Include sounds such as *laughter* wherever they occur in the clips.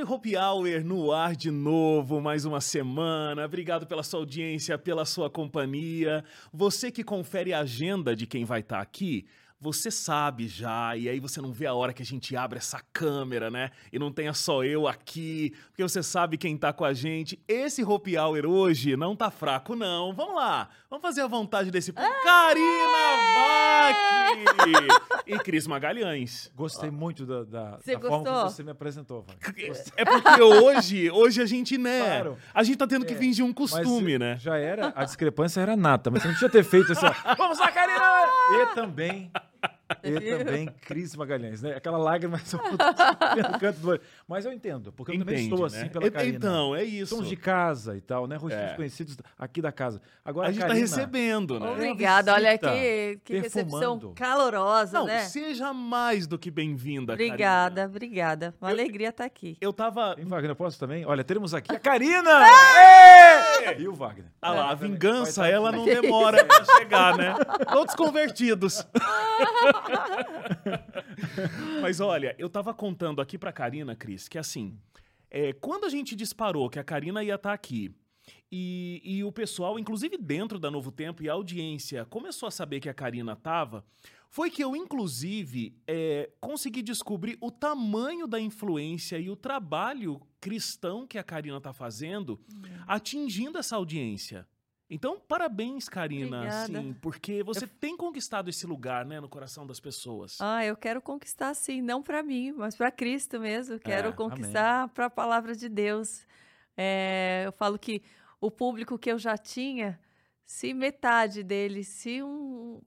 Olha o Hope Hour no ar de novo, mais uma semana. Obrigado pela sua audiência, pela sua companhia. Você que confere a agenda de quem vai estar tá aqui, você sabe já, e aí você não vê a hora que a gente abre essa câmera, né? E não tenha só eu aqui, porque você sabe quem tá com a gente. Esse Hope Hour hoje não tá fraco, não. Vamos lá, vamos fazer a vontade desse povo. Karina Vac e Cris Magalhães. Gostei muito da, da, Você da forma gostou? como você me apresentou. É porque hoje, hoje a gente, né? Claro. A gente tá tendo que É, fingir um Mas costume, né? Já era, a discrepância era nata, mas você não tinha ter feito ó, *laughs* vamos lá, Karina! E também, e também Cris Magalhães, né? Aquela lágrima só no *laughs* canto do olho. Mas eu entendo, porque eu também estou né? assim pela E- Karina. Então, é isso. Somos de casa e tal, né? Rostinhos É. conhecidos aqui da casa. Agora, a gente tá Karina, recebendo, né? Obrigada, olha que, que recepção calorosa, Não, né? seja mais do que bem-vinda, Obrigada, Karina. obrigada. Uma alegria estar aqui. Eu tava. Hein, Wagner, posso também? Olha, teremos aqui a Karina! E o Wagner? Ah lá, a vingança, tá ela não *laughs* demora pra chegar, né? Todos convertidos. *laughs* *laughs* Mas olha, eu tava contando aqui pra Karina, Cris, que assim, é, quando a gente disparou que a Karina ia estar aqui, e, e o pessoal, inclusive dentro da Novo Tempo e a audiência, começou a saber que a Karina tava, foi que eu, inclusive, é, consegui descobrir o tamanho da influência e o trabalho cristão que a Karina tá fazendo atingindo essa audiência. Então, parabéns, Karina, Obrigada. assim, porque você tem conquistado esse lugar, né, no coração das pessoas. Ah, eu quero conquistar sim, não para mim, mas para Cristo mesmo. Quero É, conquistar para a palavra de Deus. É, eu falo que o público que eu já tinha, se metade dele, se um-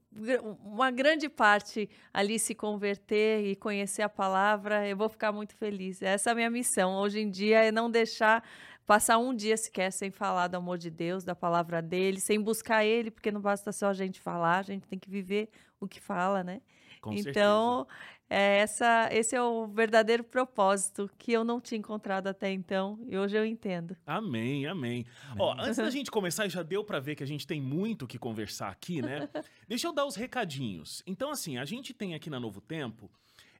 uma grande parte ali se converter e conhecer a palavra, eu vou ficar muito feliz. Essa é a minha missão. Hoje em dia é não deixar passar um dia sequer sem falar do amor de Deus, da palavra dele, sem buscar ele, porque não basta só a gente falar, a gente tem que viver o que fala, né? Com então, é, essa, esse é o verdadeiro propósito que eu não tinha encontrado até então e hoje eu entendo. Amém, amém. Ó, antes da *laughs* gente começar, já deu pra ver que a gente tem muito o que conversar aqui, né? *laughs* Deixa eu dar os recadinhos. Então, assim, a gente tem aqui na Novo Tempo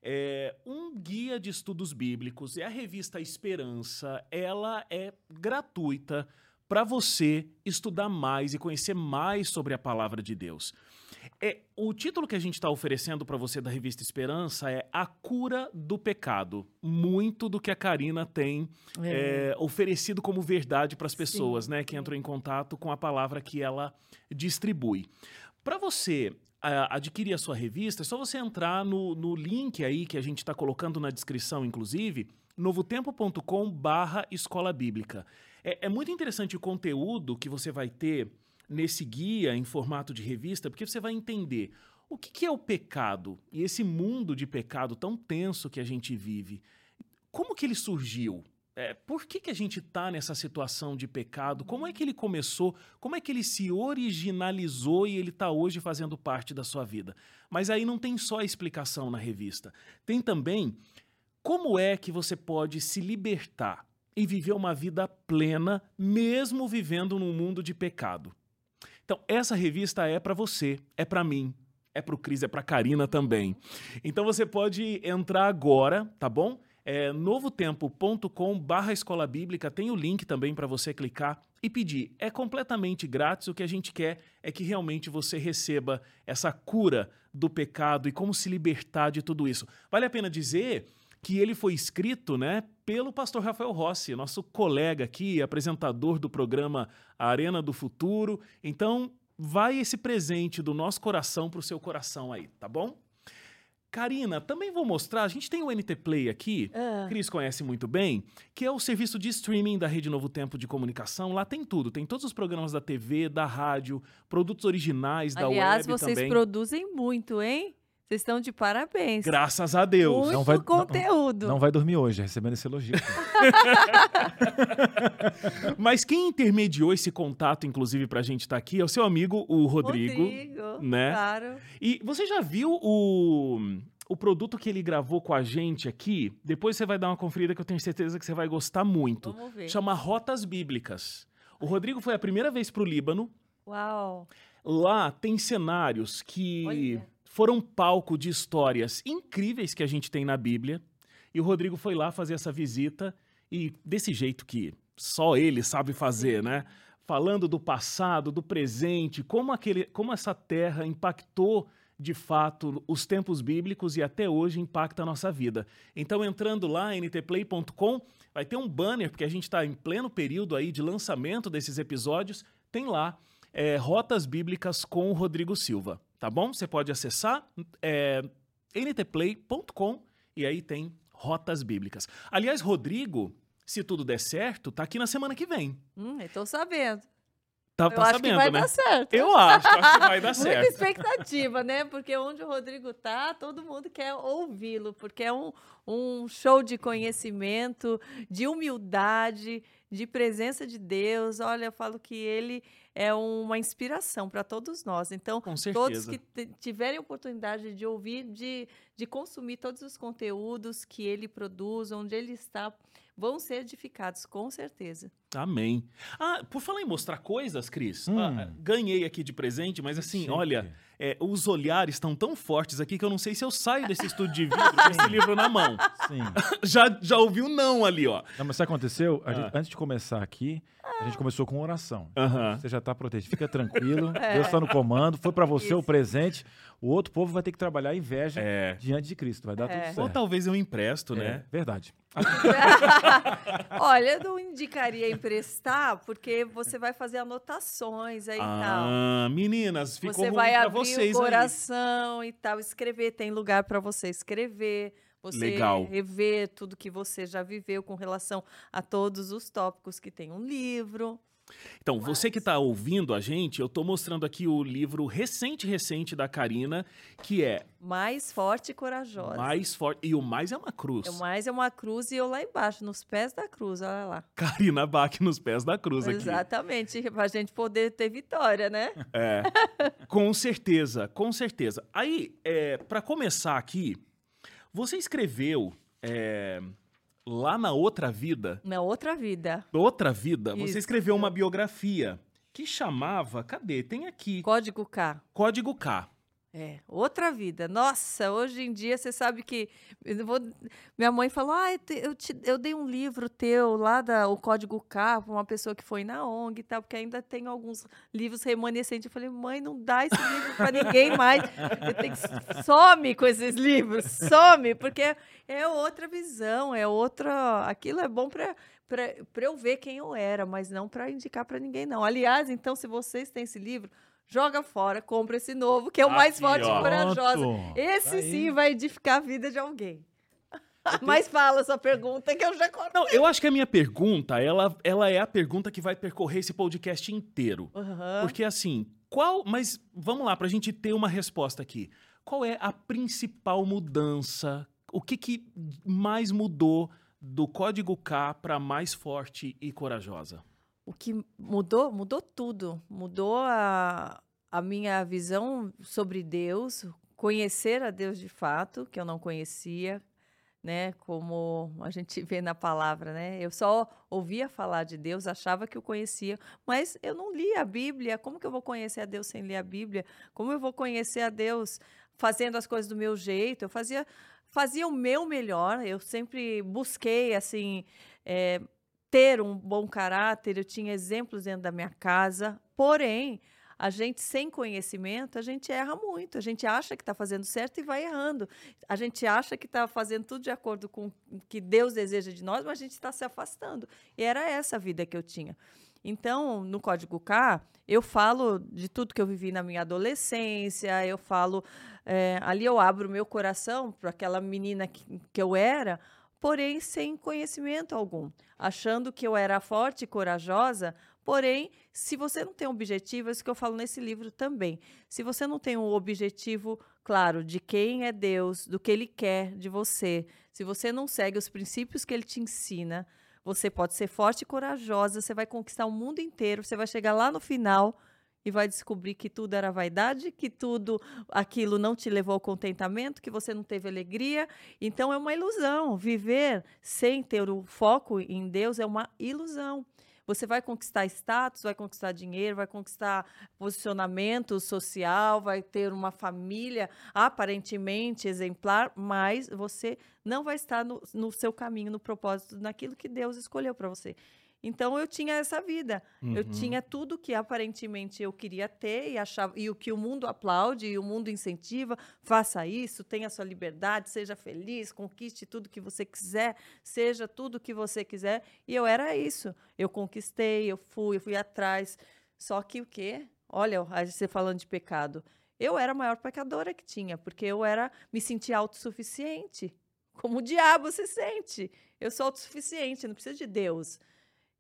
é, um guia de estudos bíblicos, é a revista Esperança. Ela é gratuita para você estudar mais e conhecer mais sobre a palavra de Deus. É, o título que a gente está oferecendo para você da revista Esperança é A Cura do Pecado. Muito do que a Karina tem é, oferecido como verdade para as pessoas, Sim, né, que entram em contato com a palavra que ela distribui. Para você adquirir a sua revista, é só você entrar no, no link aí que a gente está colocando na descrição, inclusive, novotempo.com barra escola bíblica. É, é muito interessante o conteúdo que você vai ter nesse guia em formato de revista, porque você vai entender o que, que é o pecado e esse mundo de pecado tão tenso que a gente vive. Como que ele surgiu? É, por que, que a gente está nessa situação de pecado? Como é que ele começou? Como é que ele se originalizou e ele está hoje fazendo parte da sua vida? Mas aí não tem só a explicação na revista. Tem também como é que você pode se libertar e viver uma vida plena, mesmo vivendo num mundo de pecado. Então, essa revista é para você, é para mim, é para o Cris, é para Karina também. Então você pode entrar agora, tá bom? É novotempo.com barra escola bíblica, tem o link também para você clicar e pedir. É completamente grátis, o que a gente quer é que realmente você receba essa cura do pecado e como se libertar de tudo isso. Vale a pena dizer que ele foi escrito, né, pelo pastor Rafael Rossi, nosso colega aqui, apresentador do programa Arena do Futuro. Então, vai esse presente do nosso coração pro seu coração aí, tá bom? Karina, também vou mostrar, a gente tem o NT Play aqui, Ah. Cris conhece muito bem, que é o serviço de streaming da Rede Novo Tempo de Comunicação. Lá tem tudo, tem todos os programas da TV, da rádio, produtos originais da Aliás, web vocês também. produzem muito, hein? Vocês estão de parabéns. Graças a Deus. Muito Não vai- não- conteúdo. Não vai dormir hoje, recebendo esse elogio. *laughs* Mas quem intermediou esse contato, inclusive, pra gente estar aqui, é o seu amigo, o Rodrigo. Rodrigo, né? Claro. E você já viu o, o produto que ele gravou com a gente aqui? Depois você vai dar uma conferida que eu tenho certeza que você vai gostar muito. Vamos ver. Chama Rotas Bíblicas. O Rodrigo foi a primeira vez pro Líbano. Uau. Lá tem cenários que Olha. Foram palco de histórias incríveis que a gente tem na Bíblia. E o Rodrigo foi lá fazer essa visita e desse jeito que só ele sabe fazer, né? Falando do passado, do presente, como, aquele, como essa terra impactou de fato os tempos bíblicos e até hoje impacta a nossa vida. Então, entrando lá, ntplay.com, vai ter um banner, porque a gente está em pleno período aí de lançamento desses episódios, tem lá é, Rotas Bíblicas com o Rodrigo Silva, tá bom? Você pode acessar é, ntplay.com e aí tem Rotas Bíblicas. Aliás, Rodrigo, se tudo der certo, tá aqui na semana que vem. Hum, eu tô sabendo. Tá, eu tá acho sabendo, que vai né? dar certo. Eu acho, acho que vai dar *laughs* Muita certo. expectativa, né? Porque onde o Rodrigo tá, todo mundo quer ouvi-lo, porque é um, um show de conhecimento, de humildade, de presença de Deus. Olha, eu falo que ele é uma inspiração para todos nós. Então, todos que tiverem oportunidade de ouvir, de, de consumir todos os conteúdos que ele produz, onde ele está, vão ser edificados, com certeza. Amém. Ah, por falar em mostrar coisas, Cris, Hum. ah, ganhei aqui de presente, mas assim, olha, é, os olhares estão tão fortes aqui que eu não sei se eu saio desse estúdio de vidro com esse *laughs* livro na mão. Sim. *laughs* Já, já ouvi um não ali, ó. Não, mas sabe o que aconteceu? Ah. gente- antes de começar aqui, a gente começou com oração. Você já está protegido. Fica tranquilo. *laughs* É. Deus está no comando. Foi para você o Isso. presente. O outro povo vai ter que trabalhar a inveja É. diante de Cristo. Vai dar É. tudo certo. Ou talvez eu empresto, É, né? verdade. *laughs* Olha, eu não indicaria emprestar, porque você vai fazer anotações aí e tal. Ah, meninas, ficou Você ruim vai pra abrir vocês o aí. coração e tal, escrever. Tem lugar para você escrever, você Legal. rever tudo que você já viveu com relação a todos os tópicos que tem um livro. Então, você que está ouvindo a gente, eu estou mostrando aqui o livro recente, recente da Karina, que é Mais forte e corajosa. Mais Forte. E o mais é uma cruz. O mais é uma cruz e eu lá embaixo, nos pés da cruz, olha lá. *laughs* Karina Bach nos pés da cruz aqui. Exatamente, *laughs* pra gente poder ter vitória, né? É, com certeza, com certeza. Aí, é, para começar aqui, você escreveu é, lá na outra vida, Na outra vida. outra vida, você Isso. escreveu uma biografia que chamava, cadê? Tem aqui, Código K. Código K. É, outra vida. Nossa, hoje em dia você sabe que. vou- minha mãe falou: ah, eu, te- eu dei um livro teu lá, da, o Código K, para uma pessoa que foi na ONG e tal, porque ainda tem alguns livros remanescentes. Eu falei: mãe, não dá esse livro para ninguém mais. Eu tenho que. Some com esses livros, some, porque é outra visão, é outra. Aquilo é bom para eu ver quem eu era, mas não para indicar para ninguém, não. Aliás, então, se vocês têm esse livro, joga fora, compra esse novo, que é o mais Aqui, forte ó. e corajosa. Esse Tá sim vai edificar a vida de alguém. *laughs* Mas fala sua pergunta que eu já contei. Não, eu acho que a minha pergunta, ela, ela é a pergunta que vai percorrer esse podcast inteiro. Aham. Porque assim, qual. Mas vamos lá, pra gente ter uma resposta aqui. Qual é a principal mudança? O que, que mais mudou do código K para mais forte e corajosa? O que mudou? Mudou tudo. Mudou a, a minha visão sobre Deus, conhecer a Deus de fato, que eu não conhecia, né? Como a gente vê na palavra, né? Eu só ouvia falar de Deus, achava que o conhecia, mas eu não lia a Bíblia. Como que eu vou conhecer a Deus sem ler a Bíblia? Como eu vou conhecer a Deus fazendo as coisas do meu jeito? Eu fazia fazia o meu melhor. Eu sempre busquei assim eh, ter um bom caráter. Eu tinha exemplos dentro da minha casa. Porém, a gente sem conhecimento, a gente erra muito. A gente acha que está fazendo certo e vai errando. A gente acha que está fazendo tudo de acordo com o que Deus deseja de nós, mas a gente está se afastando. E era essa a vida que eu tinha. Então, no Código K, eu falo de tudo que eu vivi na minha adolescência, eu falo. eh, ali eu abro meu coração para aquela menina que, que eu era, porém sem conhecimento algum, achando que eu era forte e corajosa. Porém, se você não tem um objetivo, é isso que eu falo nesse livro também. Se você não tem um objetivo claro de quem é Deus, do que Ele quer de você, se você não segue os princípios que Ele te ensina, você pode ser forte e corajosa, você vai conquistar o mundo inteiro, você vai chegar lá no final e vai descobrir que tudo era vaidade, que tudo aquilo não te levou ao contentamento, que você não teve alegria. Então é uma ilusão. Viver sem ter o foco em Deus é uma ilusão. Você vai conquistar status, vai conquistar dinheiro, vai conquistar posicionamento social, vai ter uma família aparentemente exemplar, mas você não vai estar no, no seu caminho, no propósito, naquilo que Deus escolheu para você. Então eu tinha essa vida. Uhum. Eu tinha tudo que aparentemente eu queria ter e achava e o que o mundo aplaude e o mundo incentiva, faça isso, tenha sua liberdade, seja feliz, conquiste tudo que você quiser, seja tudo que você quiser. E eu era isso. Eu conquistei, eu fui, eu fui atrás. Só que o quê? Olha, você falando de pecado. Eu era a maior pecadora que tinha, porque eu era me sentia autossuficiente. Como o diabo se sente. Eu sou autossuficiente, não preciso de Deus.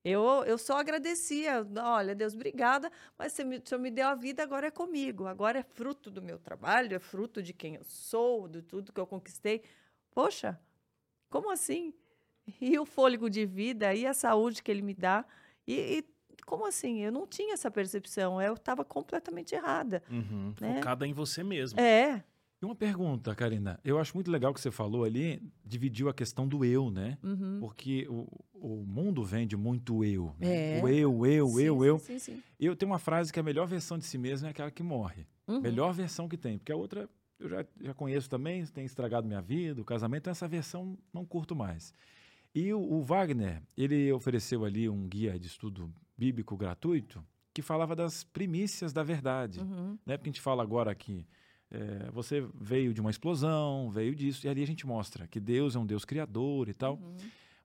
Eu, eu só agradecia. Olha, Deus, obrigada, mas você me, o Senhor me deu a vida, agora é comigo. Agora é fruto do meu trabalho, é fruto de quem eu sou, de tudo que eu conquistei. Poxa, como assim? E o fôlego de vida, e a saúde que ele me dá. E, e como assim? Eu não tinha essa percepção. Eu estava completamente errada. Uhum, né? Focada em você mesmo. É. E uma pergunta, Karina. Eu acho muito legal que você falou ali, dividiu a questão do eu, né? Uhum. Porque o, o mundo vende muito eu. Né? É. O eu, eu, sim, eu, sim, eu. Sim, sim. Eu tenho uma frase que a melhor versão de si mesmo é aquela que morre. Uhum. Melhor versão que tem. Porque a outra eu já, já conheço também, tem estragado minha vida, o casamento, então essa versão não curto mais. E o, o Wagner, ele ofereceu ali um guia de estudo bíblico gratuito que falava das primícias da verdade. Uhum. Né? Porque a gente fala agora aqui é, você veio de uma explosão, veio disso, e ali a gente mostra que Deus é um Deus criador e tal. Uhum.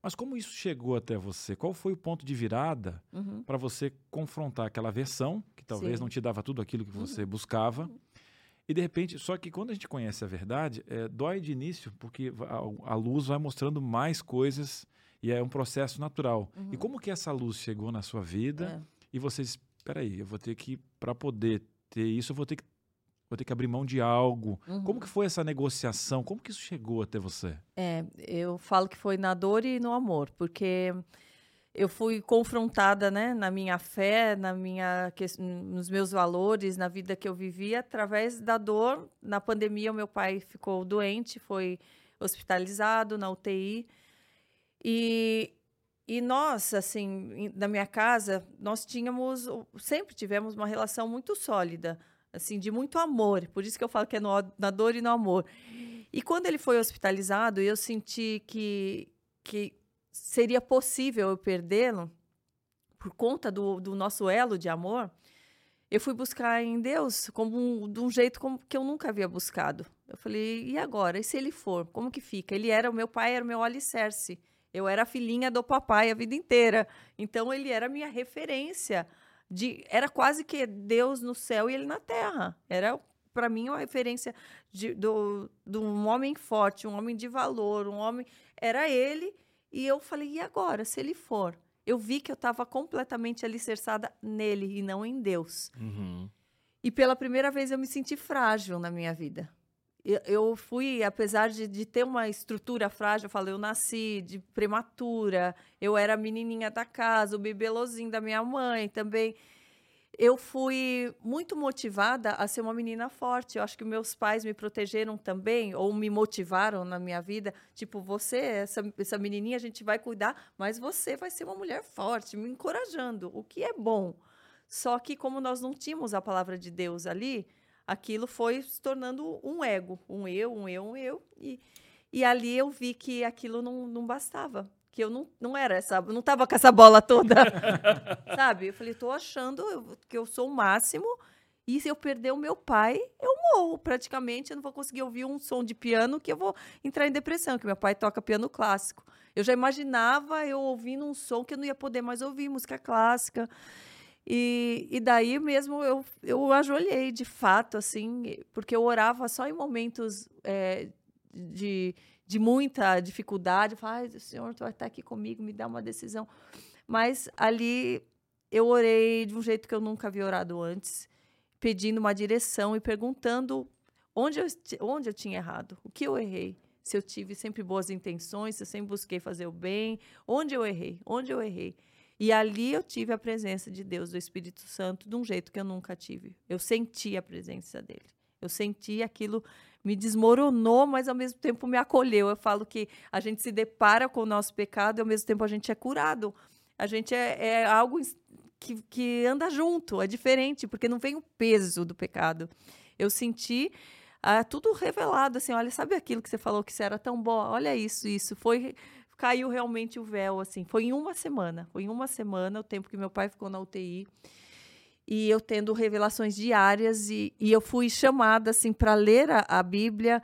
Mas como isso chegou até você? Qual foi o ponto de virada uhum. para você confrontar aquela versão, que talvez Sim. não te dava tudo aquilo que você Uhum. buscava, e de repente, só que quando a gente conhece a verdade, é, dói de início, porque a, a luz vai mostrando mais coisas e é um processo natural. E Uhum. como que essa luz chegou na sua vida É. e você diz, espera aí, eu vou ter que, para poder ter isso, eu vou ter que vou ter que abrir mão de algo. Uhum. Como que foi essa negociação? Como que isso chegou até você? É, eu falo que foi na dor e no amor, porque eu fui confrontada, né, na minha fé, na minha, nos meus valores, na vida que eu vivia, através da dor. Na pandemia, o meu pai ficou doente, foi hospitalizado na UTI. E, e nós, assim, na minha casa, nós tínhamos, sempre tivemos uma relação muito sólida, assim, de muito amor. Por isso que eu falo que é no, na dor e no amor. E quando ele foi hospitalizado, eu senti que, que seria possível eu perdê-lo por conta do, do nosso elo de amor. Eu fui buscar em Deus como um, de um jeito como que eu nunca havia buscado. Eu falei, e agora? E se ele for? Como que fica? Ele era, o meu pai era o meu alicerce. Eu era filhinha do papai a vida inteira. Então ele era a minha referência. De, era quase que Deus no céu e ele na terra. Era para mim uma referência de, do, de um homem forte, um homem de valor, um homem. Era ele. E eu falei, e agora, se ele for? Eu vi que eu estava completamente alicerçada nele e não em Deus. Uhum. E pela primeira vez eu me senti frágil na minha vida. Eu, fui, apesar de, de ter uma estrutura frágil, eu falo, eu nasci de prematura, eu era a menininha da casa, o bibelozinho da minha mãe também. Eu fui muito motivada a ser uma menina forte. Eu acho que meus pais me protegeram também, ou me motivaram na minha vida. Tipo, você, essa, essa menininha, a gente vai cuidar, mas você vai ser uma mulher forte, me encorajando, o que é bom. Só que, como nós não tínhamos a palavra de Deus ali, aquilo foi se tornando um ego, um eu, um eu, um eu. E, e ali eu vi que aquilo não, não bastava. Que eu não, não era essa, não estava com essa bola toda. *laughs* sabe? Eu falei, estou achando que eu sou o máximo. E se eu perder o meu pai, eu morro praticamente. Eu não vou conseguir ouvir um som de piano que eu vou entrar em depressão, que meu pai toca piano clássico. Eu já imaginava eu ouvindo um som que eu não ia poder mais ouvir, música clássica. E, e daí mesmo eu, eu ajoelhei, de fato, assim, porque eu orava só em momentos é, de, de muita dificuldade. Falava, Ai, Senhor, tu vai estar aqui comigo, me dá uma decisão. Mas ali eu orei de um jeito que eu nunca havia orado antes, pedindo uma direção e perguntando onde eu, onde eu tinha errado, o que eu errei. Se eu tive sempre boas intenções, se eu sempre busquei fazer o bem, onde eu errei, onde eu errei. E ali eu tive a presença de Deus, do Espírito Santo, de um jeito que eu nunca tive. Eu senti a presença dele. Eu senti aquilo me desmoronou, mas ao mesmo tempo me acolheu. Eu falo que a gente se depara com o nosso pecado e ao mesmo tempo a gente é curado. A gente é, é algo que, que anda junto, é diferente, porque não vem o peso do pecado. Eu senti ah, tudo revelado, assim, olha, sabe aquilo que você falou que você era tão boa? Olha isso, isso. Foi caiu realmente o véu, assim. Foi em uma semana. Foi em uma semana, o tempo que meu pai ficou na UTI. E eu tendo revelações diárias e, e eu fui chamada, assim, para ler a, a Bíblia.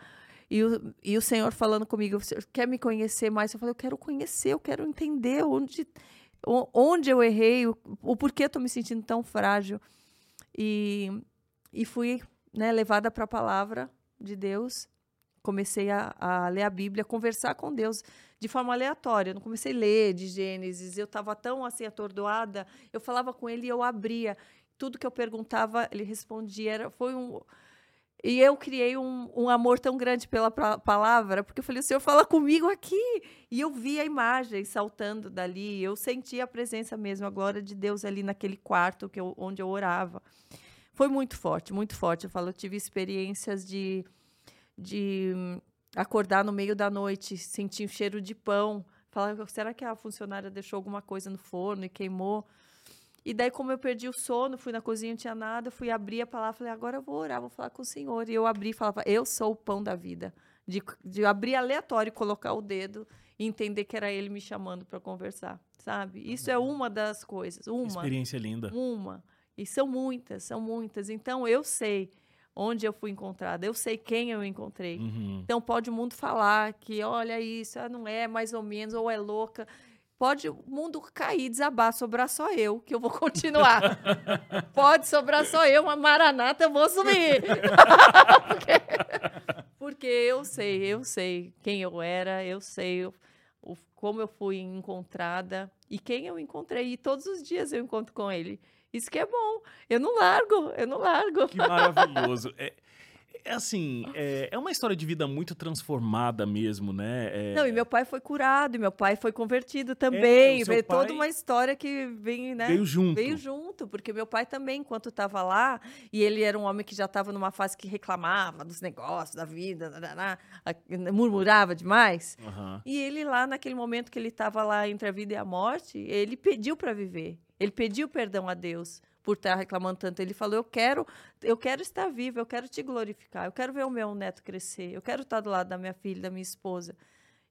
E o, e o Senhor falando comigo, quer me conhecer mais? Eu falei, eu quero conhecer, eu quero entender onde, onde eu errei, o, o porquê eu estou me sentindo tão frágil. E, e fui né, levada para a palavra de Deus. Comecei a, a, ler a Bíblia, conversar com Deus de forma aleatória. Eu não comecei a ler de Gênesis. Eu estava tão assim atordoada. Eu falava com ele e eu abria. Tudo que eu perguntava, ele respondia. Era, foi um e eu criei um, um amor tão grande pela palavra, porque eu falei, o Senhor fala comigo aqui. E eu vi a imagem saltando dali, eu senti a presença mesmo, a glória de Deus ali naquele quarto que eu, onde eu orava foi muito forte, muito forte. Eu falo, eu tive experiências de, de acordar no meio da noite, sentir o cheiro de pão. Falar, será que a funcionária deixou alguma coisa no forno e queimou? E daí, como eu perdi o sono, fui na cozinha, não tinha nada, fui abrir a palavra, falei, agora eu vou orar, vou falar com o Senhor. E eu abri e falava, eu sou o pão da vida. De, de abrir aleatório, colocar o dedo e entender que era ele me chamando para conversar, sabe? Isso é uma das coisas. Uma. Experiência linda. Uma. E são muitas, são muitas. Então eu sei onde eu fui encontrada, eu sei quem eu encontrei. Uhum. Então pode o mundo falar que olha isso, ah, não é mais ou menos, ou é louca. Pode o mundo cair, desabar, sobrar só eu, que eu vou *laughs* continuar. pode sobrar só eu, uma maranata, eu vou sumir. *laughs* porque, porque, eu sei, eu sei quem eu era, eu sei o, como eu fui encontrada e quem eu encontrei. E todos os dias eu encontro com ele. Isso que é bom. Eu não largo, eu não largo. Que maravilhoso. É, é assim, é, é, uma história de vida muito transformada mesmo, né? É... Não, e meu pai foi curado, e meu pai foi convertido também. É, veio toda uma história que vem, né? Veio junto. Veio junto, porque meu pai também, enquanto estava lá, e ele era um homem que já estava numa fase que reclamava dos negócios, da vida, murmurava demais. Uhum. E ele lá, naquele momento que ele estava lá entre a vida e a morte, ele pediu para viver. Ele pediu perdão a Deus por estar reclamando tanto. Ele falou: "Eu quero, eu quero estar vivo, eu quero te glorificar, eu quero ver o meu neto crescer, eu quero estar do lado da minha filha, da minha esposa".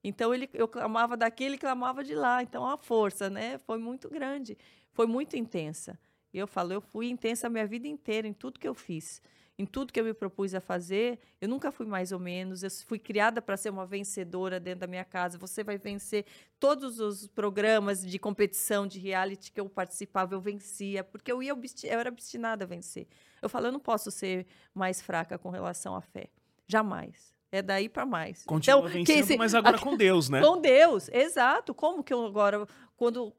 Então ele, eu clamava daqui, ele clamava de lá. Então a força, né, foi muito grande, foi muito intensa. E eu falo, eu fui intensa a minha vida inteira em tudo que eu fiz em tudo que eu me propus a fazer, eu nunca fui mais ou menos. Eu fui criada para ser uma vencedora dentro da minha casa. Você vai vencer todos os programas de competição, de reality que eu participava, eu vencia, porque eu, ia eu era obstinada a vencer. Eu falo, eu não posso ser mais fraca com relação à fé. Jamais. É daí para mais. Continua então, vencendo, esse, mas agora com Deus, né? *laughs* Com Deus, exato. Como que eu agora, quando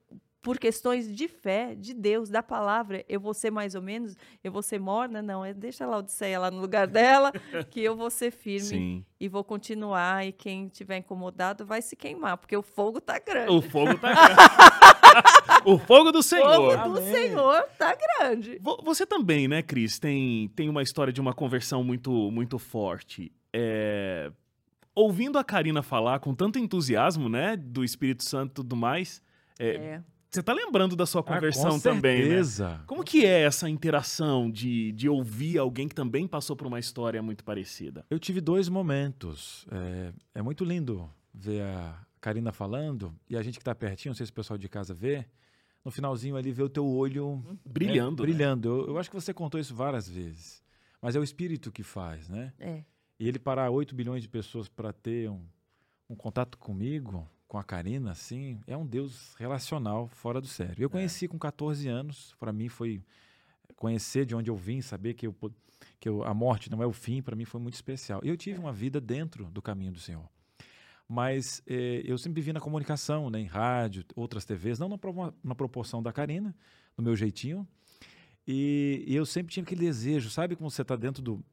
por questões de fé, de Deus, da palavra, eu vou ser mais ou menos, eu vou ser morna, não, é, deixa lá Odisseia lá no lugar dela, *laughs* que eu vou ser firme Sim. e vou continuar, e quem tiver incomodado vai se queimar, porque o fogo tá grande. O fogo tá *laughs* grande. o fogo do Senhor. O fogo do Amém. Senhor tá grande. Você também, né, Cris, tem, tem uma história de uma conversão muito, muito forte. É... Ouvindo a Karina falar com tanto entusiasmo, né, do Espírito Santo e tudo mais, é, é. Você tá lembrando da sua ah, conversão ah, também, né? Como que é essa interação de, de ouvir alguém que também passou por uma história muito parecida? Eu tive dois momentos. É, é muito lindo ver a Karina falando e a gente que tá pertinho, não sei se o pessoal de casa vê, no finalzinho ali ver o teu olho brilhando. É, brilhando. Né? Eu, eu, acho que você contou isso várias vezes. Mas é o espírito que faz, né? É. E ele parar 8 bilhões de pessoas para ter um, um contato comigo, com a Karina, assim, é um Deus relacional fora do sério. Eu é. conheci é. com 14 anos, para mim foi conhecer de onde eu vim, saber que, eu, que eu, a morte não é o fim, para mim foi muito especial. Eu tive uma vida dentro do caminho do Senhor. Mas eh, eu sempre vivi na comunicação, né, em rádio, outras TVs, não na, na proporção da Karina, no meu jeitinho. E, e, eu sempre tinha aquele desejo, sabe como você está dentro do.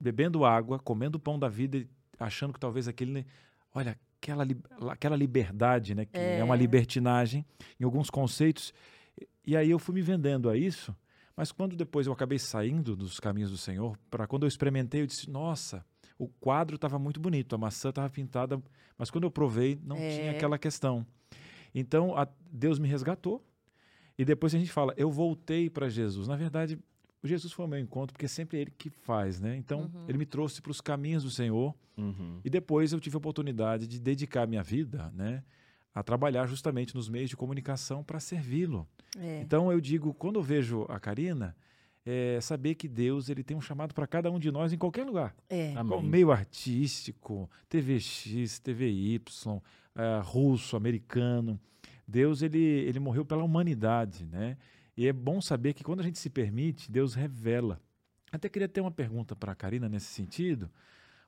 bebendo água, comendo o pão da vida, achando que talvez aquele. Olha, aquela, aquela liberdade, né? Que é. é uma libertinagem em alguns conceitos. E aí eu fui me vendendo a isso, mas quando depois eu acabei saindo dos caminhos do Senhor, para quando eu experimentei, eu disse: nossa, o quadro estava muito bonito, a maçã estava pintada, mas quando eu provei, não é. tinha aquela questão. Então, a, Deus me resgatou E depois a gente fala, eu voltei para Jesus. Na verdade, o Jesus foi o meu encontro, porque sempre é ele que faz, né? Então, Uhum. ele me trouxe para os caminhos do Senhor. Uhum. E depois eu tive a oportunidade de dedicar minha vida, né? A trabalhar justamente nos meios de comunicação para servi-lo. É. Então eu digo, quando eu vejo a Karina, é saber que Deus ele tem um chamado para cada um de nós em qualquer lugar. É. Amém. Meio artístico, TVX, TVY, eh, russo, americano. Deus ele, ele morreu pela humanidade, né? E é bom saber que quando a gente se permite, Deus revela. Até queria ter uma pergunta para a Karina nesse sentido,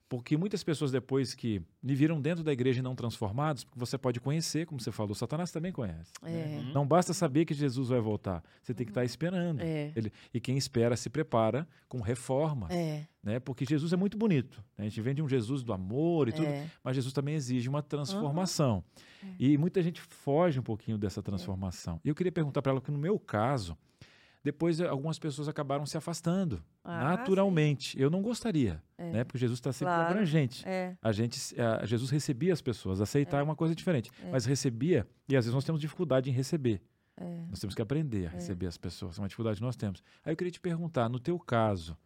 porque muitas pessoas depois que me viram dentro da igreja e não transformados, porque você pode conhecer, como você falou, Satanás também conhece. É. Uhum. Não basta saber que Jesus vai voltar, você tem que estar esperando. É. Ele- e quem espera se prepara com reformas, É. né? Porque Jesus é muito bonito. né? A gente vem de um Jesus do amor e tudo, É. mas Jesus também exige uma transformação. E muita gente foge um pouquinho dessa transformação. E eu queria perguntar para ela que no meu caso, depois eh, algumas pessoas acabaram se afastando Ah, naturalmente. Eu não gostaria, É. né? Porque Jesus está sempre Claro. abrangente. É. A gente, Jesus recebia as pessoas, aceitar é, uma coisa diferente, mas recebia e às vezes nós temos dificuldade em receber. É. Nós temos que aprender a receber as pessoas, é uma dificuldade que nós temos. Aí eu queria te perguntar, no teu caso,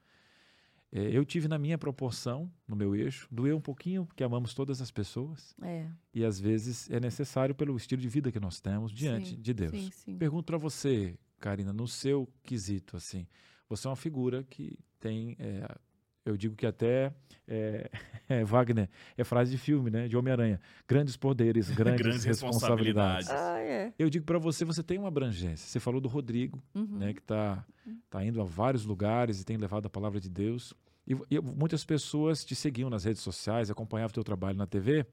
eh, eu tive na minha proporção, no meu eixo, doeu um pouquinho, porque amamos todas as pessoas, É. e às vezes é necessário pelo estilo de vida que nós temos diante Sim, de Deus. Sim, sim. Pergunto para você, Karina, no seu quesito, assim, você é uma figura que tem, eh, eu digo que até eh, *laughs* é, Wagner é frase de filme, né, de Homem-Aranha, grandes poderes, *laughs* grandes, Grandes responsabilidades. responsabilidades. Ah, é. Eu digo para você, você tem uma abrangência. Você falou do Rodrigo, Uhum. né, que está tá indo a vários lugares e tem levado a palavra de Deus. E, e muitas pessoas te seguiam nas redes sociais, acompanhavam o teu trabalho na TV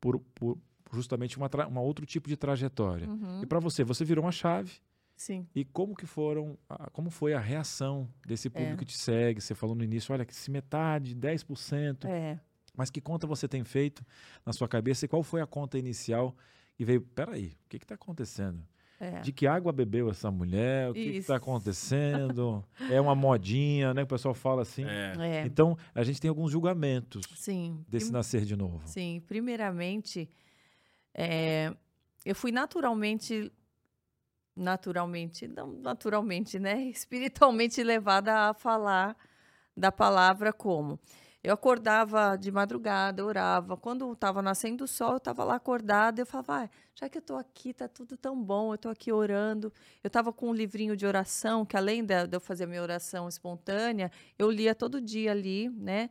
por, por justamente uma, uma outro tipo de trajetória. Uhum. E para você, você virou uma chave. Sim. E como que foram, como foi a reação desse público É. que te segue? Você falou no início, olha, que se metade, 10%, É. mas que conta você tem feito na sua cabeça e qual foi a conta inicial e veio, peraí, o que está acontecendo? É. De que água bebeu essa mulher? O que está acontecendo? é uma modinha, né? O pessoal fala assim. É. É. Então, a gente tem alguns julgamentos Sim. desse Prim- nascer de novo. Sim, primeiramente, é, eu fui naturalmente, naturalmente, não naturalmente, né? *laughs* Espiritualmente levada a falar da palavra como. Eu acordava de madrugada, orava. Quando estava nascendo o sol, eu estava lá acordada. Eu falava, ah, já que eu estou aqui, tá tudo tão bom, eu estou aqui orando. Eu estava com um livrinho de oração, que além da- de eu fazer a minha oração espontânea, eu lia todo dia ali, né?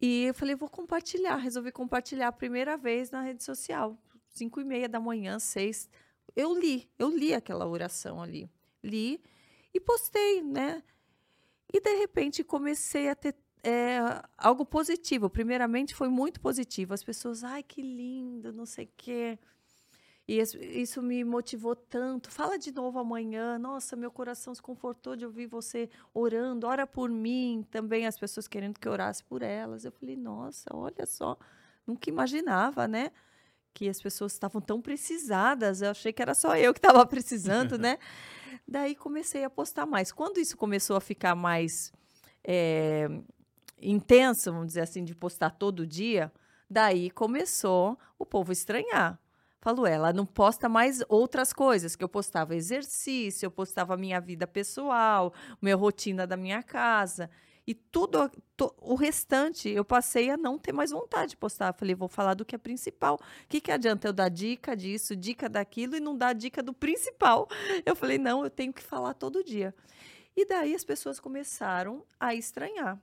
E eu falei, vou compartilhar. Resolvi compartilhar a primeira vez na rede social. Cinco e meia da manhã, seis. Eu li, eu li aquela oração ali. Li e postei, né? E de repente comecei a ter é, algo positivo. Primeiramente foi muito positivo. As pessoas, ai, que lindo, não sei o quê. E isso me motivou tanto. Fala de novo amanhã. Nossa, meu coração se confortou de ouvir você orando. Ora por mim. Também as pessoas querendo que eu orasse por elas. Eu falei, nossa, olha só. Nunca imaginava, né? Que as pessoas estavam tão precisadas. Eu achei que era só eu que estava *laughs* precisando, né? Daí comecei a postar mais. Quando isso começou a ficar mais é, intenso, vamos dizer assim, de postar todo dia, daí começou o povo estranhar. Falou, ela não posta mais outras coisas, que eu postava exercício, eu postava minha vida pessoal, minha rotina da minha casa. E tudo, to- o restante, eu passei a não ter mais vontade de postar. Falei, vou falar do que é principal. O que, que adianta eu dar dica disso, dica daquilo e não dar dica do principal? *laughs* Eu falei, não, eu tenho que falar todo dia. E daí as pessoas começaram a estranhar.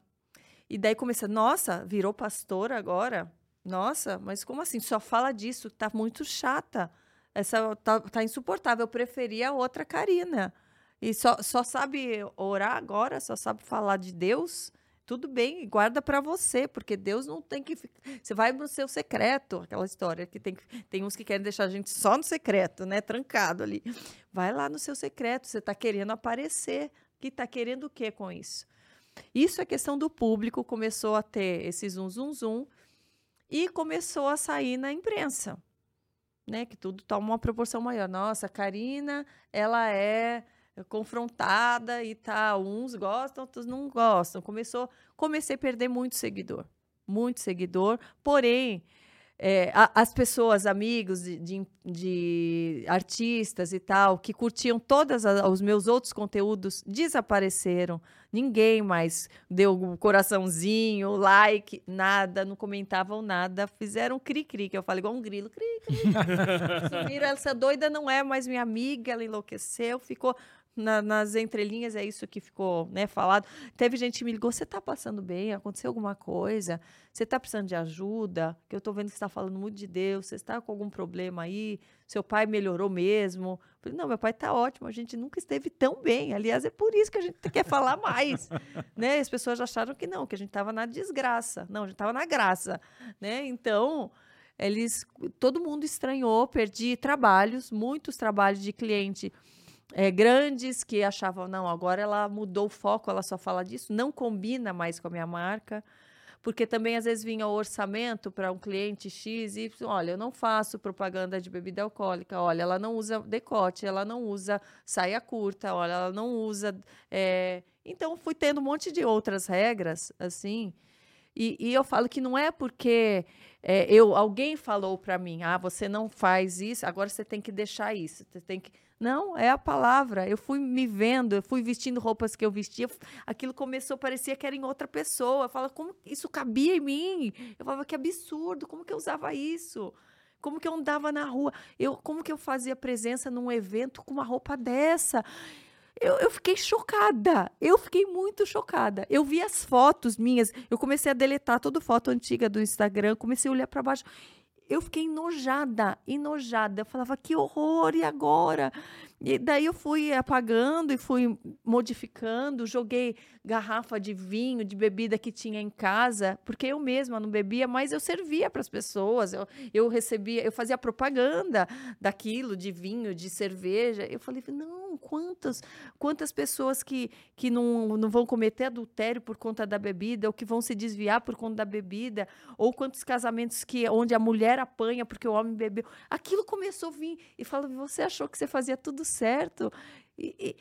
E daí começa, nossa, virou pastor agora? Nossa, mas como assim? Só fala disso, tá muito chata. Essa tá, tá insuportável. Eu preferia a outra Karina. E só, só sabe orar agora, só sabe falar de Deus. Tudo bem, guarda para você, porque Deus não tem que. Você vai no seu secreto, aquela história que tem, tem uns que querem deixar a gente só no secreto, né? Trancado ali. Vai lá no seu secreto, você está querendo aparecer. Que está querendo o que com isso? Isso é questão do público, começou a ter esse zum, zum, zum, e começou a sair na imprensa, né? Que tudo toma uma proporção maior. Nossa, Karina, ela é confrontada e tal. Uns gostam, outros não gostam. Começou, comecei a perder muito seguidor, muito seguidor. Porém, é, a, as pessoas, amigos de, de, de, artistas e tal, que curtiam todos os meus outros conteúdos, desapareceram. Ninguém mais deu um coraçãozinho, like, nada, não comentavam nada. Fizeram cri-cri, que eu falo igual um grilo, cri-cri. *laughs* Sumiram, essa doida não é mais minha amiga, ela enlouqueceu, ficou na, nas entrelinhas é isso que ficou né, falado. Teve gente que me ligou: você está passando bem? Aconteceu alguma coisa? Você está precisando de ajuda? Que eu estou vendo que você está falando muito de Deus. Você está com algum problema aí? Seu pai melhorou mesmo? Eu falei, não, meu pai está ótimo. A gente nunca esteve tão bem. Aliás, é por isso que a gente quer falar mais. *laughs* né? As pessoas acharam que não, que a gente estava na desgraça. Não, a gente estava na graça. Né? Então eles todo mundo estranhou, perdi trabalhos, muitos trabalhos de cliente é, grandes que achavam, não, agora ela mudou o foco, ela só fala disso, não combina mais com a minha marca. Porque também às vezes vinha o orçamento para um cliente X e olha, eu não faço propaganda de bebida alcoólica, olha, ela não usa decote, ela não usa saia curta, olha, ela não usa. É... Então fui tendo um monte de outras regras, assim. E, e eu falo que não é porque é, eu alguém falou para mim, ah, você não faz isso, agora você tem que deixar isso, você tem que não, é a palavra. Eu fui me vendo, eu fui vestindo roupas que eu vestia, aquilo começou, parecia que era em outra pessoa. Eu falava, como isso cabia em mim? Eu falava, que absurdo, como que eu usava isso? Como que eu andava na rua? Eu, como que eu fazia presença num evento com uma roupa dessa? Eu, eu, fiquei chocada. Eu fiquei muito chocada. Eu vi as fotos minhas. Eu comecei a deletar toda foto antiga do Instagram. Comecei a olhar para baixo eu fiquei enojada, enojada. Eu falava, que horror, e agora? E daí eu fui apagando e fui modificando, joguei garrafa de vinho, de bebida que tinha em casa, porque eu mesma não bebia, mas eu servia para as pessoas, eu, eu recebia, eu fazia propaganda daquilo, de vinho, de cerveja. Eu falei, não, quantas, quantas pessoas que, que não, não vão cometer adultério por conta da bebida, ou que vão se desviar por conta da bebida, ou quantos casamentos que onde a mulher apanha porque o homem bebeu. Aquilo começou a vir e fala, você achou que você fazia tudo certo? e, e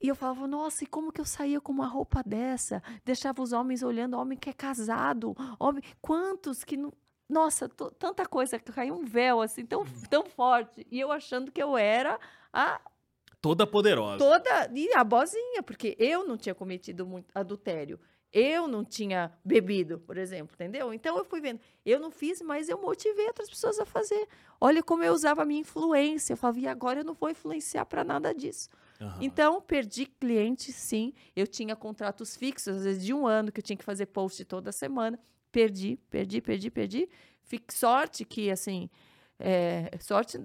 e eu falava, nossa, e como que eu saía com uma roupa dessa? Deixava os homens olhando, homem que é casado, homem, quantos que não. Nossa, tanta coisa, caiu um véu assim, tão, tão forte. E eu achando que eu era a. Toda poderosa. Toda. E a bozinha, porque eu não tinha cometido muito adultério. Eu não tinha bebido, por exemplo, entendeu? Então eu fui vendo. Eu não fiz, mas eu motivei outras pessoas a fazer. Olha como eu usava a minha influência. Eu falava, e agora eu não vou influenciar para nada disso. Uhum. Então, perdi cliente, sim. Eu tinha contratos fixos, às vezes de um ano, que eu tinha que fazer post toda semana. Perdi, perdi, perdi, perdi. Fique sorte que, assim, é, sorte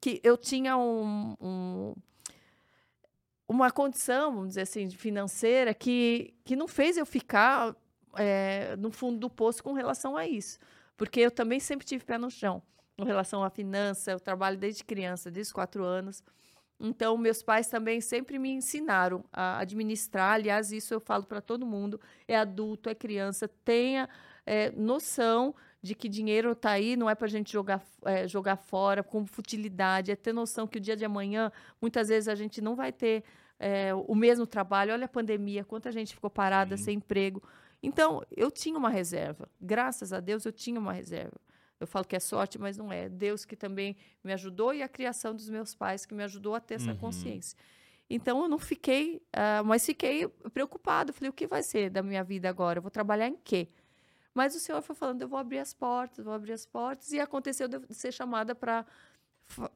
que eu tinha um, um, uma condição, vamos dizer assim, financeira que, que não fez eu ficar é, no fundo do poço com relação a isso. Porque eu também sempre tive pé no chão com relação à finança. Eu trabalho desde criança, desde quatro anos. Então, meus pais também sempre me ensinaram a administrar. Aliás, isso eu falo para todo mundo: é adulto, é criança, tenha é, noção de que dinheiro está aí, não é para a gente jogar, é, jogar fora com futilidade, é ter noção que o dia de amanhã, muitas vezes, a gente não vai ter é, o mesmo trabalho. Olha a pandemia, quanta gente ficou parada Sim. sem emprego. Então, eu tinha uma reserva. Graças a Deus, eu tinha uma reserva. Eu falo que é sorte, mas não é. Deus que também me ajudou e a criação dos meus pais que me ajudou a ter essa uhum. consciência. Então eu não fiquei, uh, mas fiquei preocupado. Falei, o que vai ser da minha vida agora? Eu vou trabalhar em quê? Mas o Senhor foi falando, eu vou abrir as portas, vou abrir as portas. E aconteceu de ser chamada para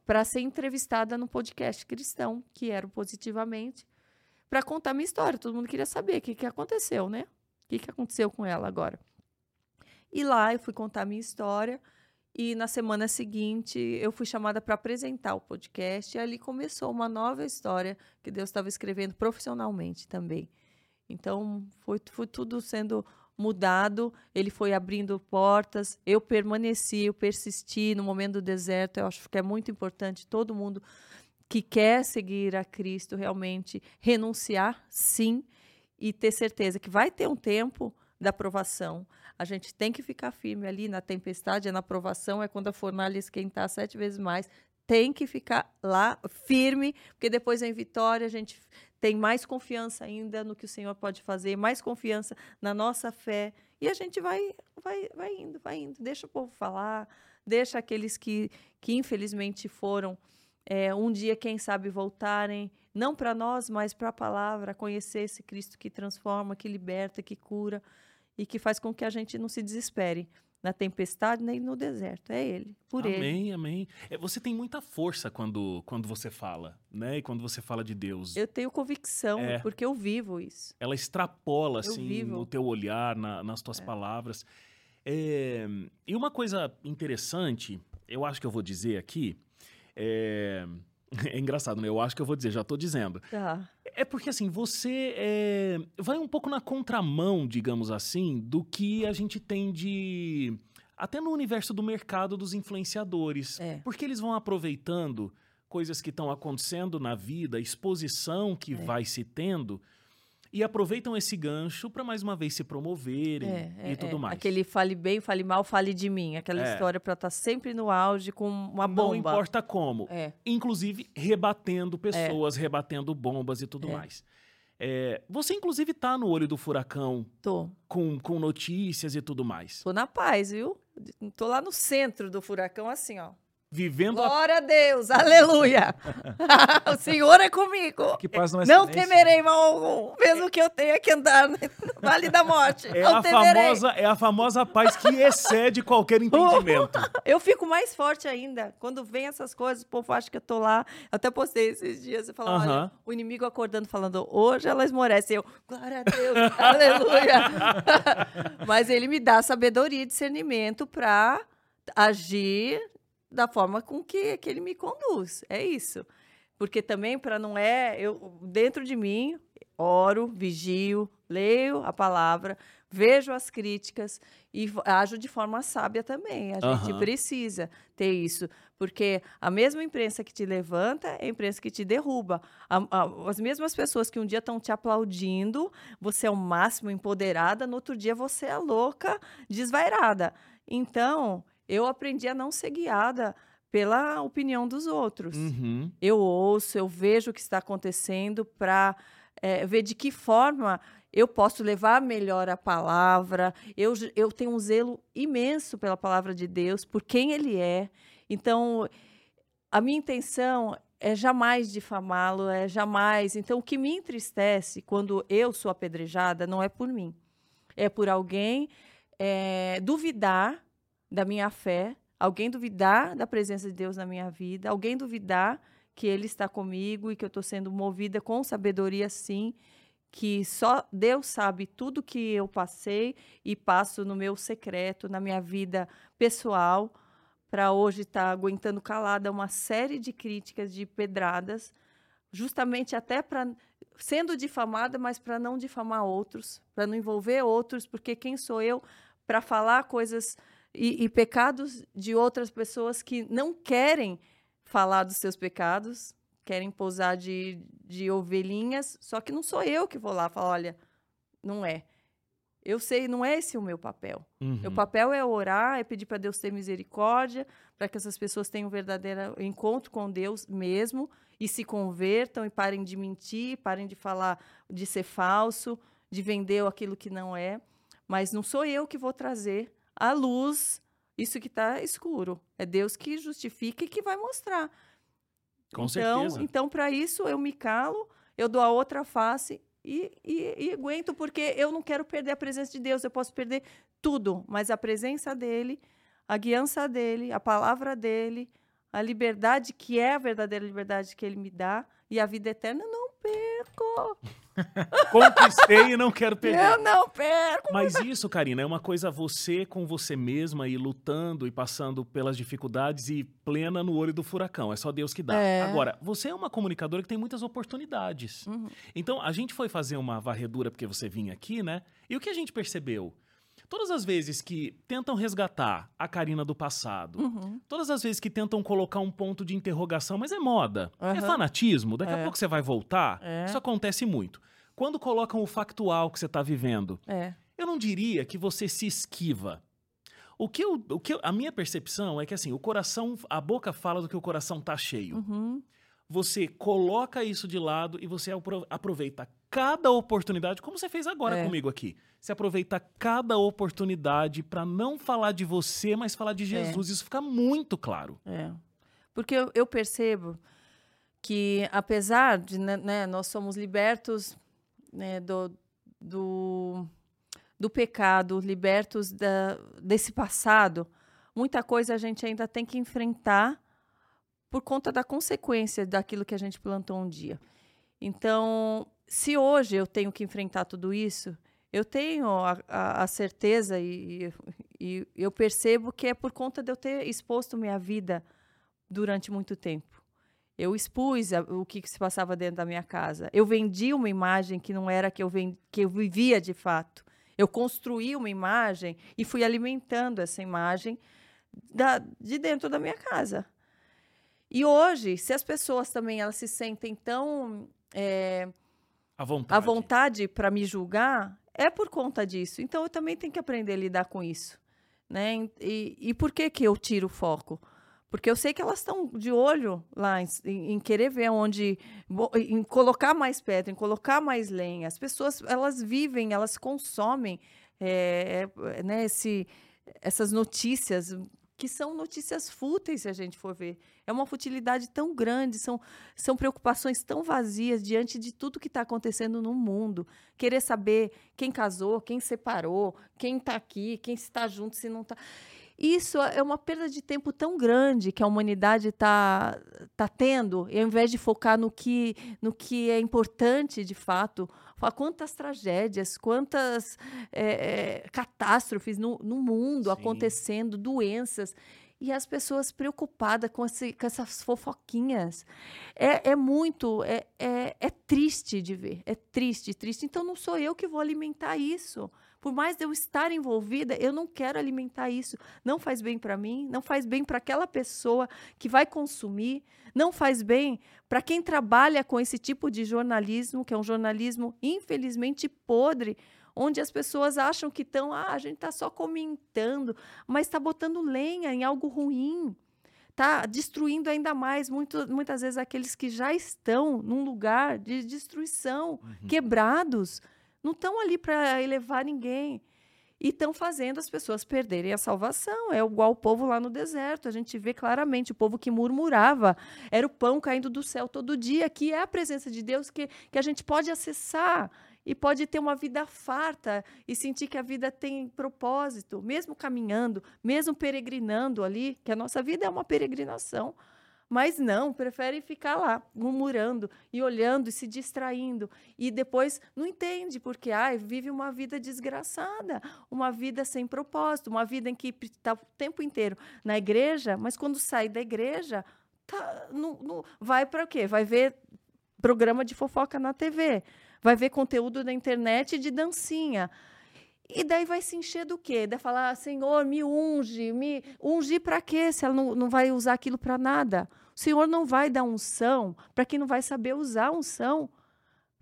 para ser entrevistada no podcast cristão, que era o Positivamente, para contar minha história. Todo mundo queria saber o que, que aconteceu, né? O que, que aconteceu com ela agora. E lá eu fui contar minha história. E na semana seguinte eu fui chamada para apresentar o podcast. E ali começou uma nova história que Deus estava escrevendo profissionalmente também. Então foi, foi tudo sendo mudado, ele foi abrindo portas. Eu permaneci, eu persisti no momento do deserto. Eu acho que é muito importante todo mundo que quer seguir a Cristo realmente renunciar, sim, e ter certeza que vai ter um tempo da aprovação a gente tem que ficar firme ali na tempestade, na provação, é quando a fornalha esquentar sete vezes mais. Tem que ficar lá firme, porque depois em vitória a gente tem mais confiança ainda no que o Senhor pode fazer, mais confiança na nossa fé E a gente vai, vai, vai indo, vai indo. Deixa o povo falar, deixa aqueles que, que infelizmente foram é, um dia, quem sabe, voltarem, não para nós, mas para a palavra, conhecer esse Cristo que transforma, que liberta, que cura e que faz com que a gente não se desespere na tempestade nem no deserto. É Ele, por amém, Ele. Amém, amém. É, você tem muita força quando, quando você fala, né? E quando você fala de Deus. Eu tenho convicção, É. porque eu vivo isso. Ela extrapola, assim, vivo. no teu olhar, na- nas tuas É. palavras. É, e uma coisa interessante, eu acho que eu vou dizer aqui, é, *laughs* é engraçado, né? Eu acho que eu vou dizer, já tô dizendo. Tá. É porque, assim, você é, vai um pouco na contramão, digamos assim, do que a gente tem de. Até no universo do mercado dos influenciadores. É. Porque eles vão aproveitando coisas que estão acontecendo na vida, exposição que É. vai se tendo, e aproveitam esse gancho para mais uma vez se promoverem É, é, e tudo é. mais. Aquele fale bem, fale mal, fale de mim. Aquela É. história para estar sempre no auge com uma Não bomba. importa como. É. inclusive rebatendo pessoas, rebatendo bombas e tudo É. mais. É, você, inclusive, tá no olho do furacão Tô. com, com notícias e tudo mais. Tô na paz, viu? Tô lá no centro do furacão, assim, ó. Vivendo. Glória a Deus, aleluia. *laughs* o Senhor é comigo. Que paz não é Não silêncio. temerei mal algum, mesmo que eu tenha que andar no *laughs* vale da morte. É não a, temerei. famosa, é a famosa paz que excede qualquer *laughs* entendimento. Eu fico mais forte ainda. Quando vem essas coisas, o povo acha que eu tô lá. Eu até postei esses dias e falando: olha, Aham. o inimigo acordando, falando, hoje ela esmorece. Eu, glória a Deus, aleluia. Mas ele me dá sabedoria e discernimento para agir da forma com que, que ele me conduz. É isso. Porque também, para não é. Eu, dentro de mim, oro, vigio, leio a palavra, vejo as críticas e ajo de forma sábia também. A gente Aham. precisa ter isso. Porque a mesma imprensa que te levanta é a imprensa que te derruba. A- a- as mesmas pessoas que um dia estão te aplaudindo, você é o máximo empoderada, no outro dia você é louca, desvairada. Então, eu aprendi a não ser guiada pela opinião dos outros Uhum. eu ouço, eu vejo o que está acontecendo para ver de que forma eu posso levar melhor a palavra. Eu, eu tenho um zelo imenso pela palavra de Deus, por quem Ele é. Então, a minha intenção é jamais difamá-lo, é jamais. Então, o que me entristece quando eu sou apedrejada não é por mim, é por alguém eh, duvidar da minha fé, alguém duvidar da presença de Deus na minha vida, alguém duvidar que Ele está comigo e que eu estou sendo movida com sabedoria, sim, que só Deus sabe tudo que eu passei e passo no meu secreto, na minha vida pessoal, para hoje estar aguentando calada uma série de críticas, de pedradas, justamente até para sendo difamada, mas para não difamar outros, para não envolver outros, porque quem sou eu para falar coisas e, e pecados de outras pessoas que não querem falar dos seus pecados, querem posar de, de ovelhinhas, só que não sou eu que vou lá falar, olha, não é. Eu sei, não é esse o meu papel. Uhum. Meu papel é orar, é pedir para Deus ter misericórdia, para que essas pessoas tenham um verdadeiro encontro com Deus mesmo e se convertam e parem de mentir, parem de falar, de ser falso, de vender aquilo que não é. Mas não sou eu que vou trazer à luz isso que está escuro. É Deus que justifica e que vai mostrar. Com então, certeza. Então, para isso, eu me calo, eu dou a outra face e, e, e aguento, porque eu não quero perder a presença de Deus. Eu posso perder tudo, mas a presença dele, a guiança dele, a palavra dele, a liberdade que é a verdadeira liberdade que ele me dá e a vida eterna, não perco. Conquistei e não quero *laughs* perder. Eu não perco. Mas isso, Karina, é uma coisa você com você mesma e lutando e passando pelas dificuldades e plena no olho do furacão. É só Deus que dá. É. Agora, você é uma comunicadora que tem muitas oportunidades. Uhum. Então, a gente foi fazer uma varredura porque você vinha aqui, né? E o que a gente percebeu? Todas as vezes que tentam resgatar a Karina do passado, Uhum. todas as vezes que tentam colocar um ponto de interrogação, mas é moda, é Aham. fanatismo, daqui a É. pouco você vai voltar. É. Isso acontece muito. Quando colocam o factual que você está vivendo, É. eu não diria que você se esquiva. O que, eu, o que eu- a minha percepção é que assim, o coração, a boca fala do que o coração tá cheio. Uhum. Você coloca isso de lado e você apro- aproveita cada oportunidade, como você fez agora É. comigo aqui. Você aproveita cada oportunidade para não falar de você, mas falar de Jesus. Isso fica muito claro. É. Porque eu, eu percebo que, apesar de né, né, nós somos libertos né, do, do, do pecado, libertos da, desse passado, muita coisa a gente ainda tem que enfrentar por conta da consequência daquilo que a gente plantou um dia. Então, se hoje eu tenho que enfrentar tudo isso, eu tenho a, a, a certeza e, e, eu percebo que é por conta de eu ter exposto minha vida durante muito tempo. Eu expus a, o que, que se passava dentro da minha casa. Eu vendi uma imagem que não era que eu, ven- que eu vivia de fato. Eu construí uma imagem e fui alimentando essa imagem da, de dentro da minha casa. E hoje, se as pessoas também elas se sentem tão é, À vontade. à vontade para me julgar, é por conta disso. Então eu também tenho que aprender a lidar com isso. Né? E, e por que, que eu tiro o foco? Porque eu sei que elas estão de olho lá em, em- querer ver onde. em colocar mais pedra, em colocar mais lenha. As pessoas, elas vivem, elas consomem é, é, né, esse, essas notícias que são notícias fúteis, se a gente for ver. É uma futilidade tão grande, são, são preocupações tão vazias diante de tudo que está acontecendo no mundo. Querer saber quem casou, quem separou, quem está aqui, quem está junto, se não está. Isso é uma perda de tempo tão grande que a humanidade está tá tendo, e ao invés de focar no que, no que é importante de fato, quantas tragédias, quantas é, catástrofes no, no mundo Sim. acontecendo, doenças. E as pessoas preocupadas com, esse, com essas fofoquinhas. É, é muito, é, é, é triste de ver. É triste, triste. Então não sou eu que vou alimentar isso. Por mais de eu estar envolvida, eu não quero alimentar isso. Não faz bem para mim, não faz bem para aquela pessoa que vai consumir, não faz bem para quem trabalha com esse tipo de jornalismo, que é um jornalismo infelizmente podre, onde as pessoas acham que estão, ah, a gente está só comentando, mas está botando lenha em algo ruim. Está destruindo ainda mais, muito, muitas vezes, aqueles que já estão num lugar de destruição, Uhum. quebrados, não estão ali para elevar ninguém. E estão fazendo as pessoas perderem a salvação. É igual o povo lá no deserto. A gente vê claramente o povo que murmurava. Era o pão caindo do céu todo dia, que é a presença de Deus que, que a gente pode acessar e pode ter uma vida farta e sentir que a vida tem propósito, mesmo caminhando, mesmo peregrinando ali, que a nossa vida é uma peregrinação. Mas não, preferem ficar lá, murmurando e olhando e se distraindo. E depois não entende, porque ai, vive uma vida desgraçada, uma vida sem propósito, uma vida em que está o tempo inteiro na igreja, mas quando sai da igreja, tá, não, não- vai para o quê? Vai ver programa de fofoca na TV, vai ver conteúdo na internet de dancinha. E daí vai se encher do quê? Daí falar, Senhor, me unge, me unge para quê? Se ela não, não vai usar aquilo para nada. O Senhor não vai dar unção para quem não vai saber usar unção,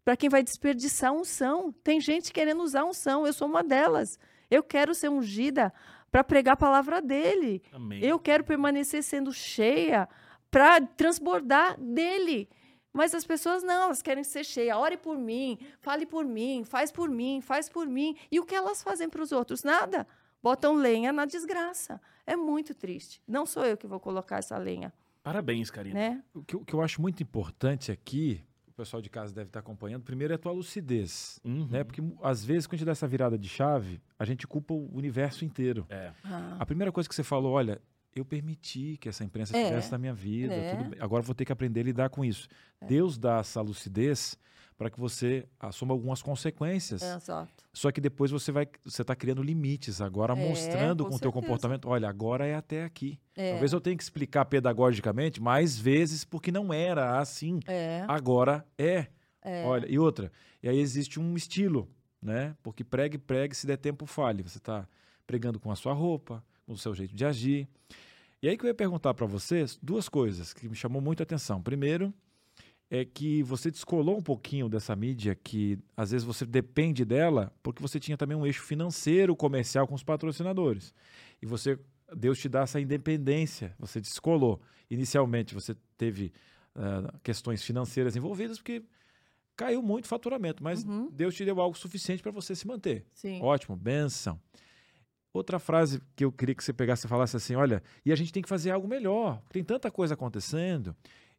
para quem vai desperdiçar unção. Tem gente querendo usar unção, eu sou uma delas. Eu quero ser ungida para pregar a palavra dele. Amém. Eu quero permanecer sendo cheia para transbordar dele. Mas as pessoas não, elas querem ser cheias. Ore por mim, fale por mim, faz por mim, faz por mim. E o que elas fazem para os outros? Nada. Botam lenha na desgraça. É muito triste. Não sou eu que vou colocar essa lenha, Parabéns, Karina. né? O que, eu- o que eu acho muito importante aqui, o pessoal de casa deve estar acompanhando, primeiro é a tua lucidez. Uhum. Né? Porque às vezes, quando a gente dá essa virada de chave, a gente culpa o universo inteiro. É. Ah, A primeira coisa que você falou, olha, eu permiti que essa imprensa É. estivesse na minha vida, É. tudo bem. agora vou ter que aprender a lidar com isso. Deus dá essa lucidez para que você assuma algumas consequências. exato. Só que depois você vai, você está criando limites agora, É, mostrando com o teu comportamento, olha, agora é até aqui. É, Talvez eu tenha que explicar pedagogicamente mais vezes porque não era assim. é, Agora é. é. Olha, e outra, e aí existe um estilo, né? Porque pregue, pregue, se der tempo, fale. Você está pregando com a sua roupa, com o seu jeito de agir. E aí que eu ia perguntar para vocês duas coisas que me chamou muito a atenção. Primeiro, é que você descolou um pouquinho dessa mídia que às vezes você depende dela porque você tinha também um eixo financeiro, comercial com os patrocinadores. E você Deus te dá essa independência, você descolou. Inicialmente você teve ah, questões financeiras envolvidas porque caiu muito o faturamento, mas Uhum. Deus te deu algo suficiente para você se manter. Sim. Ótimo, benção. Outra frase que eu queria que você pegasse e falasse assim: olha, e a gente tem que fazer algo melhor, tem tanta coisa acontecendo.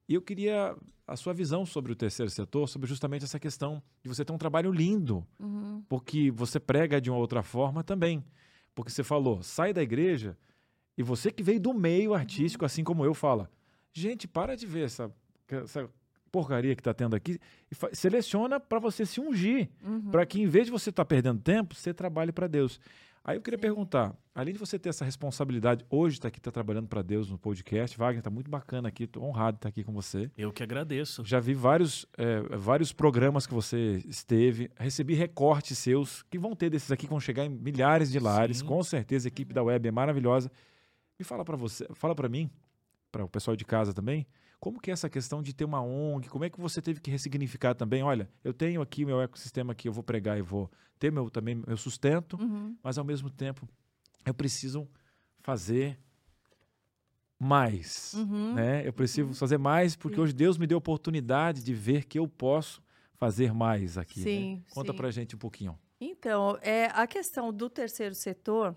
E eu queria a sua visão sobre o terceiro setor, sobre justamente essa questão de você ter um trabalho lindo, Uhum. porque você prega de uma outra forma também. Porque você falou, sai da igreja, e você que veio do meio artístico, assim como eu, fala: gente, para de ver essa, essa porcaria que está tendo aqui, e seleciona para você se ungir Uhum. para que em vez de você estar perdendo tempo, você trabalhe para Deus. Aí eu queria Sim. perguntar, além de você ter essa responsabilidade, hoje está aqui, está trabalhando para Deus no podcast, Wagner, está muito bacana aqui, estou honrado de estar aqui com você. Eu que agradeço. Já vi vários, eh, vários programas que você esteve, recebi recortes seus, que vão ter desses aqui, que vão chegar em milhares de lares, Sim. com certeza a equipe da web é maravilhosa. Me fala para você, fala para mim, para o pessoal de casa também, como que é essa questão de ter uma ONG, como é que você teve que ressignificar também? Olha, eu tenho aqui meu ecossistema aqui, eu vou pregar e vou ter meu, também meu sustento, Uhum. mas ao mesmo tempo eu preciso fazer mais, Uhum. né? Eu preciso fazer mais porque hoje Deus me deu a oportunidade de ver que eu posso fazer mais aqui. né? Sim, Conta sim. pra gente um pouquinho. Então, é, a questão do terceiro setor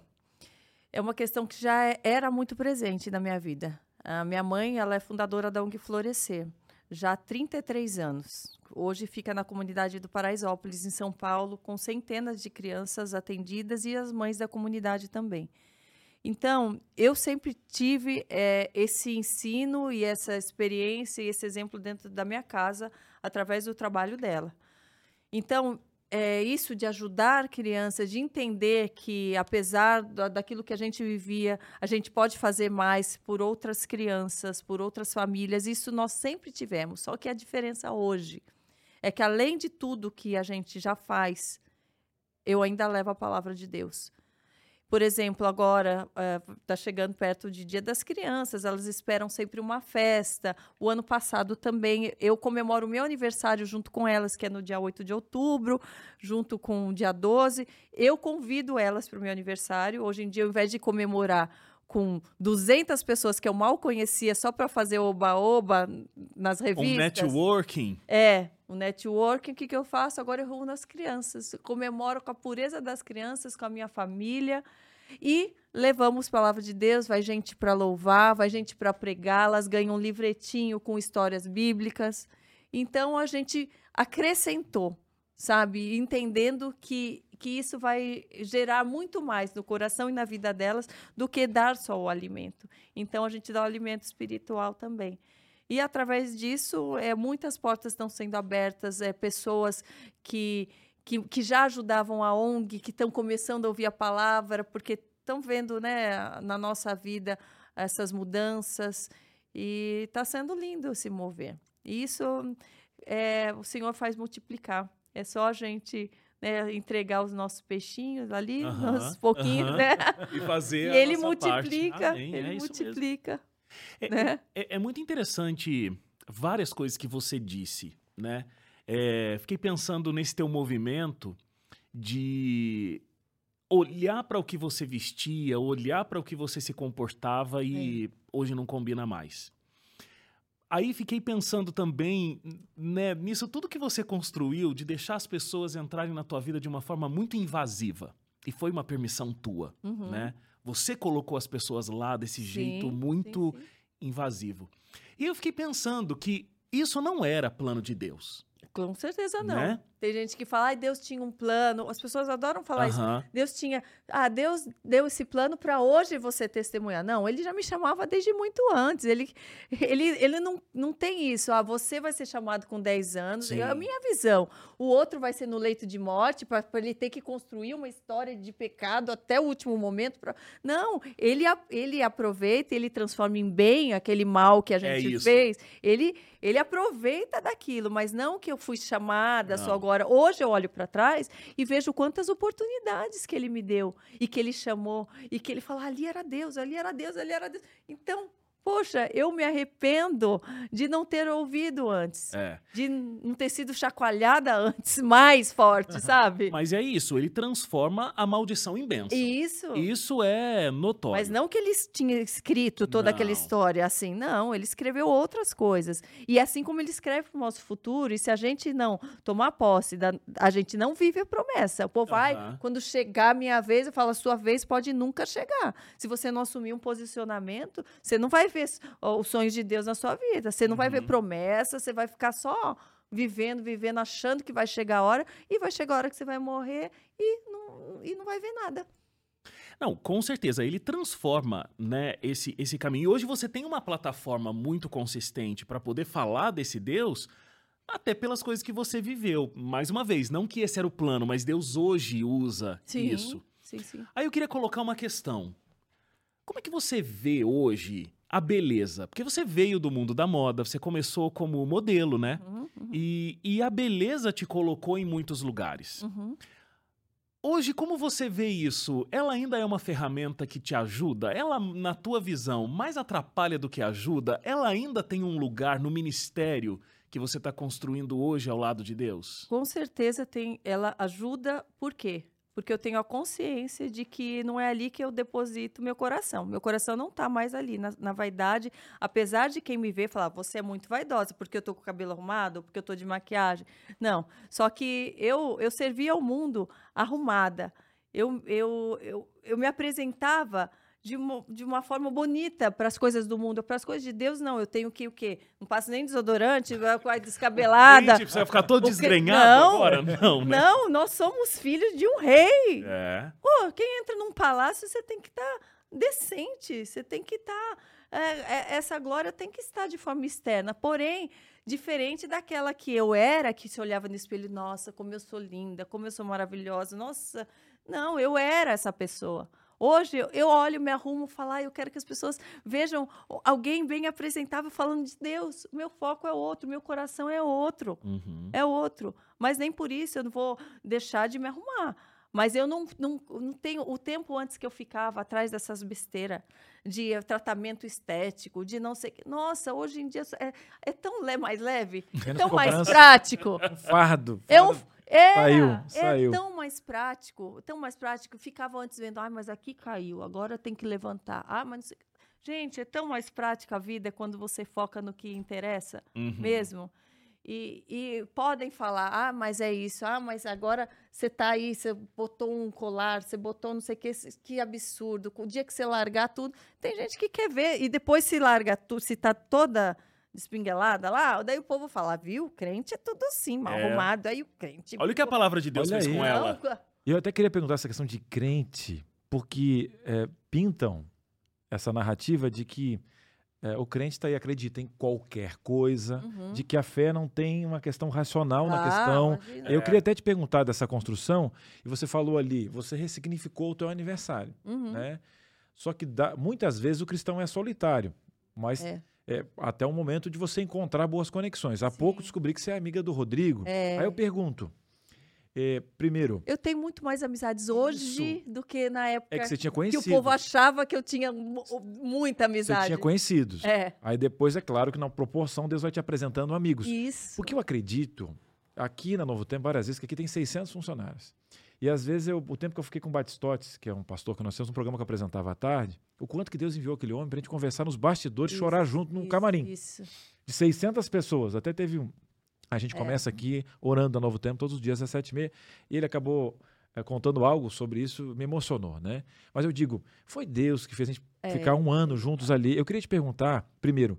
é uma questão que já é- era muito presente na minha vida. A minha mãe, ela é fundadora da ONG Florescer, já há 33 anos. Hoje fica na comunidade do Paraisópolis, em São Paulo, com centenas de crianças atendidas e as mães da comunidade também. Então, eu sempre tive eh, esse ensino e essa experiência e esse exemplo dentro da minha casa através do trabalho dela. Então, é isso de ajudar crianças, de entender que, apesar da, daquilo que a gente vivia, a gente pode fazer mais por outras crianças, por outras famílias. Isso nós sempre tivemos. Só que a diferença hoje é que, além de tudo que a gente já faz, eu ainda levo a palavra de Deus. Por exemplo, agora está chegando perto de Dia das Crianças, elas esperam sempre uma festa. O ano passado também eu comemoro o meu aniversário junto com elas, que é no dia 8 de outubro, junto com o dia 12. Eu convido elas para o meu aniversário. Hoje em dia, ao invés de comemorar com 200 pessoas que eu mal conhecia só para fazer oba-oba nas revistas. Um networking. É, o networking, o que, que eu faço? Agora eu reúno as crianças, comemoro com a pureza das crianças, com a minha família e levamos palavra de Deus, vai gente para louvar, vai gente para pregar, elas ganham um livretinho com histórias bíblicas. Então a gente acrescentou, sabe? Entendendo que, que isso vai gerar muito mais no coração e na vida delas do que dar só o alimento. Então a gente dá o alimento espiritual também. E através disso, é, muitas portas estão sendo abertas, é, pessoas que, que, que já ajudavam a ONG, que estão começando a ouvir a palavra, porque estão vendo né, na nossa vida essas mudanças. E está sendo lindo se mover. E isso é, o Senhor faz multiplicar. É só a gente né, entregar os nossos peixinhos ali, Aham, *laughs* uns pouquinhos, aham. né? E fazer E ele parte. multiplica, Amém, ele é multiplica, É, né? é- é muito interessante várias coisas que você disse, né? É, fiquei pensando nesse teu movimento de olhar para o que você vestia, olhar para o que você se comportava e hoje não combina mais. Aí fiquei pensando também né, nisso tudo que você construiu de deixar as pessoas entrarem na tua vida de uma forma muito invasiva. E foi uma permissão tua, Uhum. né? Você colocou as pessoas lá desse jeito Sim, muito sim, sim. invasivo. E eu fiquei pensando que isso não era plano de Deus, Com certeza não. né? Tem gente que fala, ai, Deus tinha um plano. As pessoas adoram falar isso. Aham. Deus tinha. Ah, Deus deu esse plano para hoje você testemunhar. Não, ele já me chamava desde muito antes. Ele, *laughs* ele, ele não, não tem isso. Ah, você vai ser chamado com 10 anos. Sim. É a minha visão. O outro vai ser no leito de morte, para ele ter que construir uma história de pecado até o último momento. Pra... Não, ele, ele aproveita, ele transforma em bem aquele mal que a É gente isso. fez. Ele, ele aproveita daquilo, mas não que eu fui chamada Não. só agora. Hoje eu olho para trás e vejo quantas oportunidades que ele me deu e que ele chamou e que ele fala ali era Deus, ali era Deus, ali era Deus. Então Poxa, eu me arrependo de não ter ouvido antes. É. De não ter sido chacoalhada antes, *laughs* mais forte, *laughs* sabe? Mas é isso, ele transforma a maldição em bênção. Isso. Isso é notório. Mas não que ele tinha escrito toda aquela Não. história assim, não, ele escreveu outras coisas. E assim como ele escreve para o nosso futuro, e se a gente não tomar posse, da, a gente não vive a promessa. O povo vai, Aham. quando chegar a minha vez, eu falo, a sua vez pode nunca chegar. Se você não assumir um posicionamento, você não vai ó, os sonhos de Deus na sua vida, você não vai ver Uhum. promessa, você vai ficar só vivendo, vivendo, achando que vai chegar a hora, e vai chegar a hora que você vai morrer e não, e não vai ver nada. Não, com certeza, ele transforma, né, esse, esse caminho. E hoje você tem uma plataforma muito consistente para poder falar desse Deus, até pelas coisas que você viveu. Mais uma vez, não que esse era o plano, mas Deus hoje usa isso. Sim, sim. Aí eu queria colocar uma questão. Como é que você vê hoje a beleza? Porque você veio do mundo da moda, você começou como modelo, né? Uhum, uhum, E, e a beleza te colocou em muitos lugares. uhum. Hoje, como você vê isso? Ela ainda é uma ferramenta que te ajuda? Ela, na tua visão, mais atrapalha do que ajuda? Ela ainda tem um lugar no ministério que você está construindo hoje ao lado de Deus? Com certeza tem, ela ajuda, por quê? Porque eu tenho a consciência de que não é ali que eu deposito meu coração. Meu coração não está mais ali, na, na vaidade. Apesar de quem me vê falar, você é muito vaidosa, porque eu tô com o cabelo arrumado, porque eu tô de maquiagem. Não. Só que eu, eu servia ao mundo arrumada. Eu, eu, eu, eu me apresentava de uma, de uma forma bonita para as coisas do mundo. Para as coisas de Deus, não. Eu tenho que o quê? Não passo nem desodorante, com a descabelada. Gente, você vai ficar todo desgrenhado Não, agora? Não, né? Não, nós somos filhos de um rei. É. Pô, quem entra num palácio, você tem que estar decente, você tem que estar. essa glória tem que estar de forma externa. Porém, diferente daquela que eu era, que se olhava no espelho, nossa, como eu sou linda, como eu sou maravilhosa, nossa. Não, eu era essa pessoa. Hoje eu- olho, me arrumo, falo, ah, eu quero que as pessoas vejam alguém bem apresentável falando de Deus. O meu foco é outro, meu coração é outro Uhum. é outro. Mas nem por isso eu não vou deixar de me arrumar. Mas eu não, não, não tenho o tempo antes que eu ficava atrás dessas besteiras de eh, tratamento estético, de não sei. o quê. Nossa, hoje em dia é, é tão le mais leve, Menos tão mais cobrança. prático. Um fardo. É, um, é, Saiu, é saiu. tão mais prático, tão mais prático. Ficava antes vendo, ah, mas aqui caiu, agora tem que levantar. Ah, mas não sei. Gente, é tão mais prática a vida quando você foca no que interessa Uhum. mesmo. E, e podem falar, ah, mas é isso, ah, mas agora você tá aí, você botou um colar, você botou não sei o que, que absurdo. O dia que você largar tudo, tem gente que quer ver, e depois se larga tudo, se tá toda espinguelada lá, daí o povo fala, viu, crente é tudo assim, mal É. arrumado, aí o crente... Olha o que a palavra de Deus Olha fez aí. com ela. E eu até queria perguntar essa questão de crente, porque é, pintam essa narrativa de que é, o crente está aí acredita em qualquer coisa, Uhum. de que a fé não tem uma questão racional na Ah, questão. imagina. Eu É. queria até te perguntar dessa construção, e você falou ali, você ressignificou o teu aniversário, Uhum. né? Só que dá- muitas vezes o cristão é solitário, mas É. é até o momento de você encontrar boas conexões. Há Sim. pouco descobri que você é amiga do Rodrigo. É. Aí eu pergunto, é, primeiro, Eu tenho muito mais amizades hoje do que na época é que você tinha que conhecido. o povo achava que eu tinha mu- muita Você amizade. tinha conhecidos. É, Aí depois, é claro que na proporção, Deus vai te apresentando amigos. isso. Porque eu acredito, aqui na Novo Tempo, várias vezes, que aqui tem 600 funcionários. E às vezes, eu, o tempo que eu fiquei com o Batistotes, que é um pastor que nós temos um programa que eu apresentava à tarde, o quanto que Deus enviou aquele homem pra gente conversar nos bastidores, Isso, chorar junto num Isso, camarim. Isso. De 600 pessoas. Até teve um. A gente É. começa aqui orando a Novo Tempo todos os dias às sete e meia. E ele acabou eh, contando algo sobre isso, me emocionou, né? Mas eu digo, foi Deus que fez a gente É. ficar um ano juntos ali. Eu queria te perguntar, primeiro,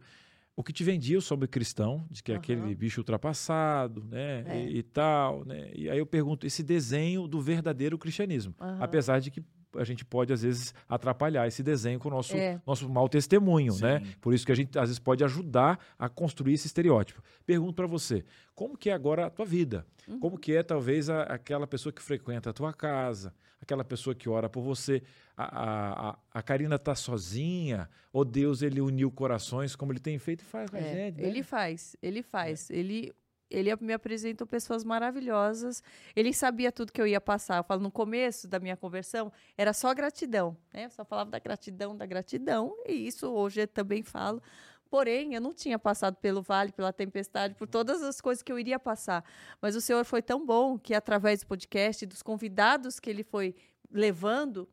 o que te vendia sobre cristão, de que é Aham. aquele bicho ultrapassado, né? É. E, e tal, né? E aí eu pergunto, esse desenho do verdadeiro cristianismo. Aham. Apesar de que a gente pode, às vezes, atrapalhar esse desenho com o nosso, É. nosso mau testemunho, né? Sim. Por isso que a gente, às vezes, pode ajudar a construir esse estereótipo. Pergunto para você, como que é agora a tua vida? Uhum. Como que é, talvez, a- aquela pessoa que frequenta a tua casa, aquela pessoa que ora por você? A, a, a- a Karina tá sozinha? Ou Deus, ele uniu corações, como ele tem feito e faz com a É, gente? né? Ele faz, ele faz. Ele ele me apresentou pessoas maravilhosas. Ele sabia tudo que eu ia passar. Eu falo, no começo da minha conversão, era só gratidão. Né? Eu só falava da gratidão, da gratidão. E isso hoje eu também falo. Porém, eu não tinha passado pelo vale, pela tempestade, por todas as coisas que eu iria passar. Mas o Senhor foi tão bom que, através do podcast, dos convidados que ele foi levando,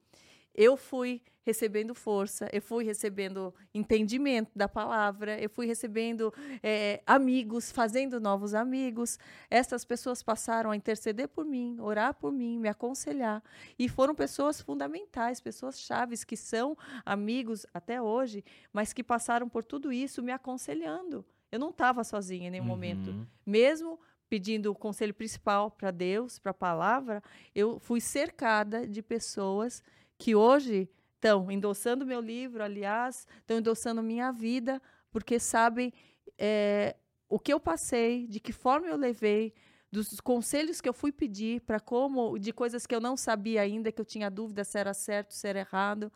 eu fui recebendo força, eu fui recebendo entendimento da palavra, eu fui recebendo é, amigos, fazendo novos amigos. Essas pessoas passaram a interceder por mim, orar por mim, me aconselhar. E foram pessoas fundamentais, pessoas chaves, que são amigos até hoje, mas que passaram por tudo isso me aconselhando. Eu não estava sozinha em nenhum uhum. momento. Mesmo pedindo o conselho principal para Deus, para a palavra, eu fui cercada de pessoas que hoje estão endossando meu livro, aliás, estão endossando minha vida, porque sabem é, o que eu passei, de que forma eu levei, dos conselhos que eu fui pedir para como, de coisas que eu não sabia ainda, que eu tinha dúvida se era certo, se era errado,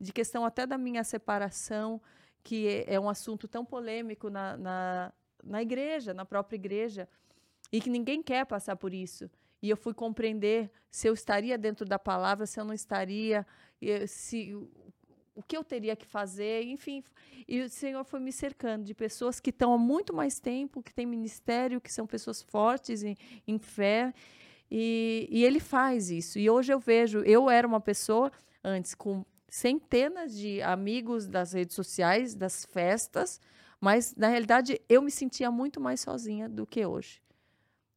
de questão até da minha separação, que é, um assunto tão polêmico na, na, na igreja, na própria igreja, e que ninguém quer passar por isso e eu fui compreender se eu estaria dentro da palavra, se eu não estaria, se o que eu teria que fazer, enfim. E o Senhor foi me cercando de pessoas que estão há muito mais tempo, que têm ministério, que são pessoas fortes em, em fé. E, e Ele faz isso. E hoje eu vejo, eu era uma pessoa antes com centenas de amigos das redes sociais, das festas, mas na realidade eu me sentia muito mais sozinha do que hoje.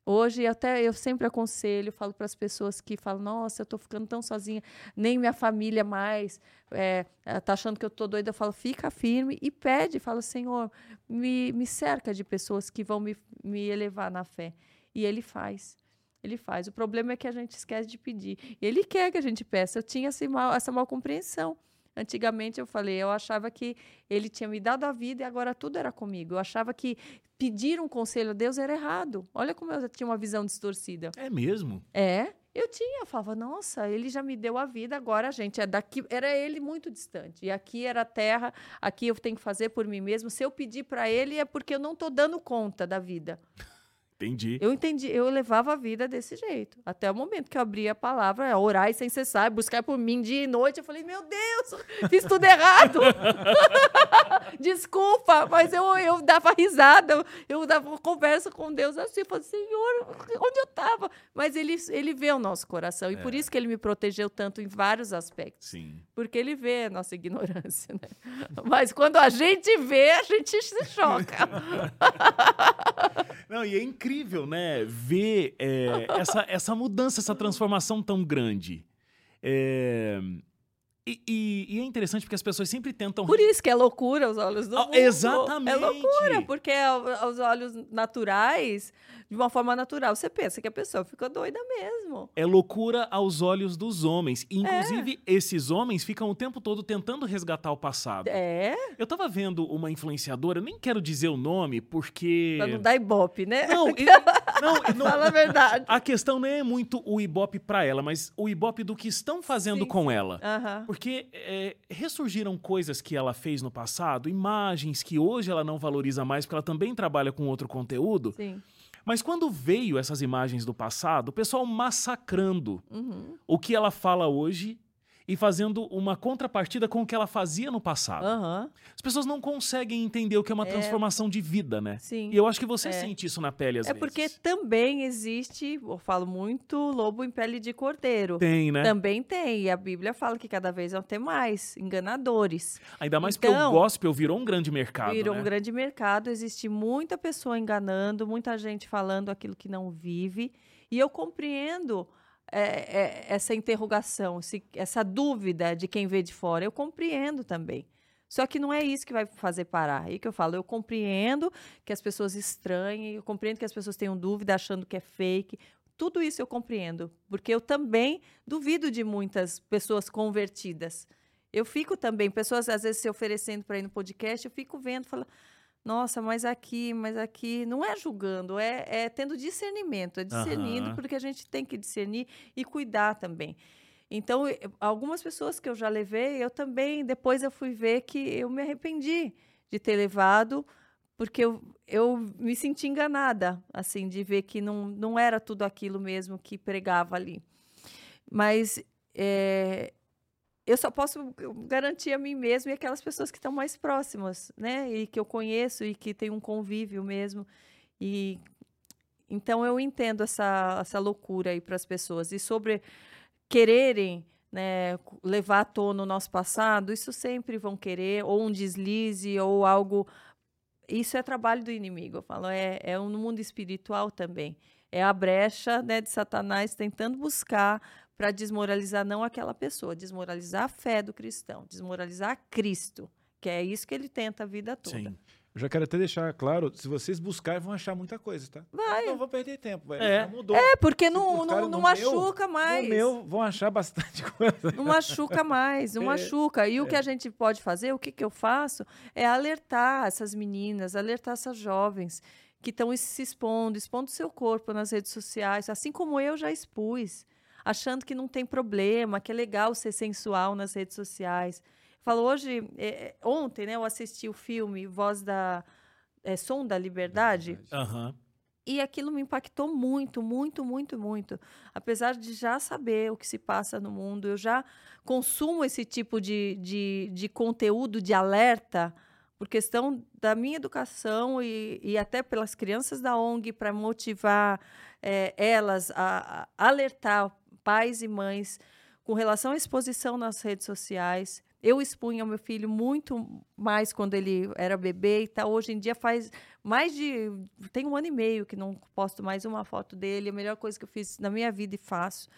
Hoje, até eu sempre aconselho, falo para as pessoas que falam: Nossa, eu estou ficando tão sozinha, nem minha família mais é, achando que eu estou doida. Eu falo: Fica firme e pede, fala: Senhor, me, me cerca de pessoas que vão me, me elevar na fé. E Ele faz. Ele faz. O problema é que a gente esquece de pedir. Ele quer que a gente peça. Eu tinha esse mal, essa mal compreensão. Antigamente eu falei, eu achava que ele tinha me dado a vida e agora tudo era comigo. Eu achava que pedir um conselho a Deus era errado. Olha como eu tinha uma visão distorcida. É mesmo? É. Eu tinha, eu falava, nossa, ele já me deu a vida, agora, gente, é daqui, era ele muito distante. E aqui era a terra, aqui eu tenho que fazer por mim mesmo. Se eu pedir para ele é porque eu não estou dando conta da vida. Entendi. Eu entendi, eu levava a vida desse jeito. Até o momento que eu abri a palavra, orar sem cessar, buscar por mim dia e noite. Eu falei, meu Deus, fiz tudo errado. *laughs* Desculpa, mas eu, eu dava risada, eu dava conversa com Deus assim, eu falei, Senhor, onde eu estava? Mas ele, ele vê o nosso coração, e é. por isso que ele me protegeu tanto em vários aspectos. Sim. Porque ele vê a nossa ignorância, né? *laughs* Mas quando a gente vê, a gente se choca. *laughs* Não, e é incrível, né? Ver é, essa, essa mudança, essa transformação tão grande. É, e, e, e, é interessante porque as pessoas sempre tentam. Por isso que é loucura os olhos do ah, mundo. Exatamente. É loucura, porque aos olhos naturais, de uma forma natural, você pensa que a pessoa fica doida mesmo. É loucura aos olhos dos homens. E, inclusive, é. esses homens ficam o tempo todo tentando resgatar o passado. É. Eu tava vendo uma influenciadora, nem quero dizer o nome, porque. Pra não dar ibope, né? Não, *laughs* não, não, Fala a verdade. A questão não é muito o ibope pra ela, mas o ibope do que estão fazendo Sim. com ela. Porque é, ressurgiram coisas que ela fez no passado, imagens que hoje ela não valoriza mais, porque ela também trabalha com outro conteúdo. Sim. Mas quando veio essas imagens do passado, o pessoal massacrando uhum. o que ela fala hoje e fazendo uma contrapartida com o que ela fazia no passado. Uhum. As pessoas não conseguem entender o que é uma é... transformação de vida, né? Sim. E eu acho que você é. sente isso na pele às é vezes. É porque também existe, eu falo muito, lobo em pele de cordeiro. Tem, né? Também tem. E a Bíblia fala que cada vez vão ter mais enganadores. Ainda mais então, porque o gospel virou um grande mercado. Virou né? um grande mercado. Existe muita pessoa enganando, muita gente falando aquilo que não vive. E eu compreendo é, é, essa interrogação, essa dúvida de quem vê de fora. Eu compreendo também. Só que não é isso que vai fazer parar. Aí que eu falo, eu compreendo que as pessoas estranhem, eu compreendo que as pessoas tenham dúvida achando que é fake. Tudo isso eu compreendo, porque eu também duvido de muitas pessoas convertidas. Eu fico também, pessoas às vezes se oferecendo para ir no podcast, eu fico vendo, falando, nossa, mas aqui, mas aqui. Não é julgando, é, é tendo discernimento, é discernindo, uhum. porque a gente tem que discernir e cuidar também. Então, algumas pessoas que eu já levei, eu também, depois eu fui ver que eu me arrependi de ter levado porque eu, eu me senti enganada, assim, de ver que não, não era tudo aquilo mesmo que pregava ali. Mas é, eu só posso garantir a mim mesmo e aquelas pessoas que estão mais próximas, né? E que eu conheço e que tem um convívio mesmo. E então eu entendo essa, essa loucura aí para as pessoas. E sobre quererem né, levar à tona o nosso passado, isso sempre vão querer, ou um deslize, ou algo. Isso é trabalho do inimigo, eu falo, é, é no mundo espiritual também. É a brecha né, de Satanás tentando buscar para desmoralizar não aquela pessoa, desmoralizar a fé do cristão, desmoralizar Cristo, que é isso que ele tenta a vida toda. Sim. Eu já quero até deixar claro, se vocês buscarem, vão achar muita coisa, tá? Vai. Não vão perder tempo, vai. É. mudou. É, porque não, não, não machuca meu, mais. No meu, vão achar bastante *laughs* coisa. Não machuca mais, não é. machuca. E o que é. a gente pode fazer, o que, que eu faço, é alertar essas meninas, alertar essas jovens que estão se expondo, expondo seu corpo nas redes sociais, assim como eu já expus achando que não tem problema, que é legal ser sensual nas redes sociais. Falo hoje, é, ontem, né, eu assisti o filme Voz da é, Som da Liberdade. Uhum. E aquilo me impactou muito, muito, muito, muito. Apesar de já saber o que se passa no mundo, eu já consumo esse tipo de, de, de conteúdo de alerta por questão da minha educação e, e até pelas crianças da ONG, para motivar é, elas a, a alertar pais e mães com relação à exposição nas redes sociais. Eu expunha o meu filho muito mais quando ele era bebê e tal. Hoje em dia faz mais de. Tem um ano e meio que não posto mais uma foto dele. A melhor coisa que eu fiz na minha vida e faço.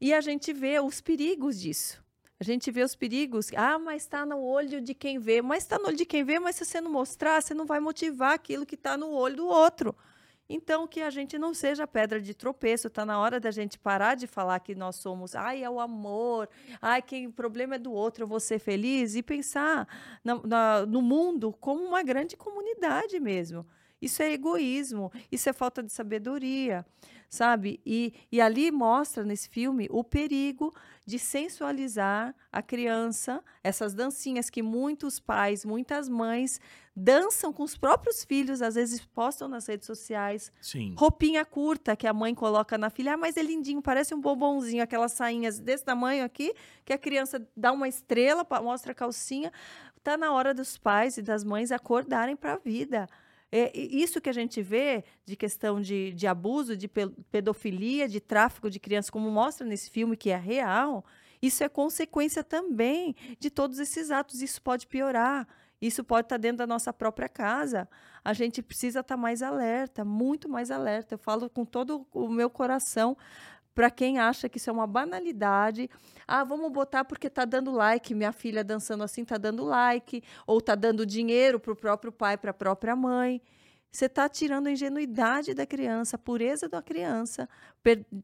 E a gente vê os perigos disso. A gente vê os perigos. Ah, mas está no olho de quem vê. Mas está no olho de quem vê, mas se você não mostrar, você não vai motivar aquilo que está no olho do outro. Então, que a gente não seja pedra de tropeço. Está na hora da gente parar de falar que nós somos, ai, é o amor, ai, que o problema é do outro, eu vou ser feliz, e pensar na, na, no mundo como uma grande comunidade mesmo. Isso é egoísmo, isso é falta de sabedoria sabe? E, e ali mostra nesse filme o perigo de sensualizar a criança, essas dancinhas que muitos pais, muitas mães dançam com os próprios filhos, às vezes postam nas redes sociais. Sim. Roupinha curta que a mãe coloca na filha, ah, mas é lindinho, parece um bombonzinho, aquelas sainhas desse tamanho aqui, que a criança dá uma estrela, mostra a calcinha. Tá na hora dos pais e das mães acordarem para a vida. É, isso que a gente vê de questão de, de abuso, de pedofilia, de tráfico de crianças, como mostra nesse filme, que é real, isso é consequência também de todos esses atos. Isso pode piorar. Isso pode estar dentro da nossa própria casa. A gente precisa estar mais alerta, muito mais alerta. Eu falo com todo o meu coração para quem acha que isso é uma banalidade. Ah, vamos botar porque está dando like, minha filha dançando assim está dando like, ou está dando dinheiro para o próprio pai, para a própria mãe. Você está tirando a ingenuidade da criança, a pureza da criança,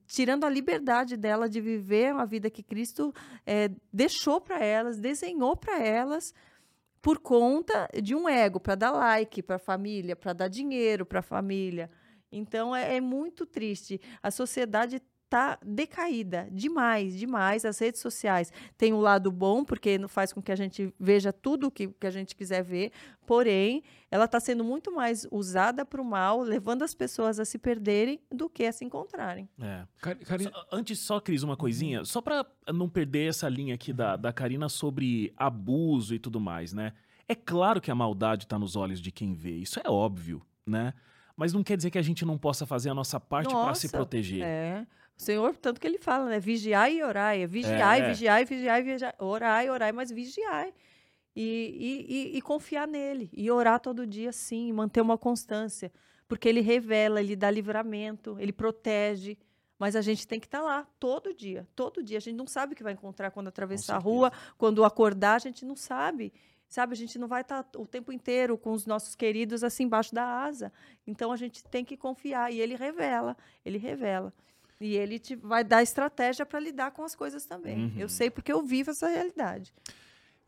tirando a liberdade dela de viver uma vida que Cristo é, deixou para elas, desenhou para elas, por conta de um ego, para dar like para a família, para dar dinheiro para a família. Então é, é muito triste. A sociedade tá decaída demais, demais. As redes sociais têm um lado bom, porque faz com que a gente veja tudo o que, que a gente quiser ver, porém, ela está sendo muito mais usada para o mal, levando as pessoas a se perderem do que a se encontrarem. É. Car Só, antes, só, Cris, uma coisinha, só para não perder essa linha aqui da, da Karina sobre abuso e tudo mais, né? É claro que a maldade está nos olhos de quem vê, isso é óbvio, né? Mas não quer dizer que a gente não possa fazer a nossa parte para se proteger. É. O Senhor, tanto que ele fala, né? Vigiai e orai. É vigiai, é. vigiai, vigiai, vigiai. Orai, orai, mas vigiai. E, e, e, e, confiar nele. E orar todo dia, sim. manter uma constância. Porque ele revela, ele dá livramento, ele protege. Mas a gente tem que estar tá lá todo dia, todo dia. A gente não sabe o que vai encontrar quando atravessar a rua, quando acordar, a gente não sabe. Sabe, a gente não vai estar tá o tempo inteiro com os nossos queridos assim embaixo da asa. Então a gente tem que confiar. E ele revela, ele revela. E ele te vai dar estratégia para lidar com as coisas também. Uhum. Eu sei porque eu vivo essa realidade.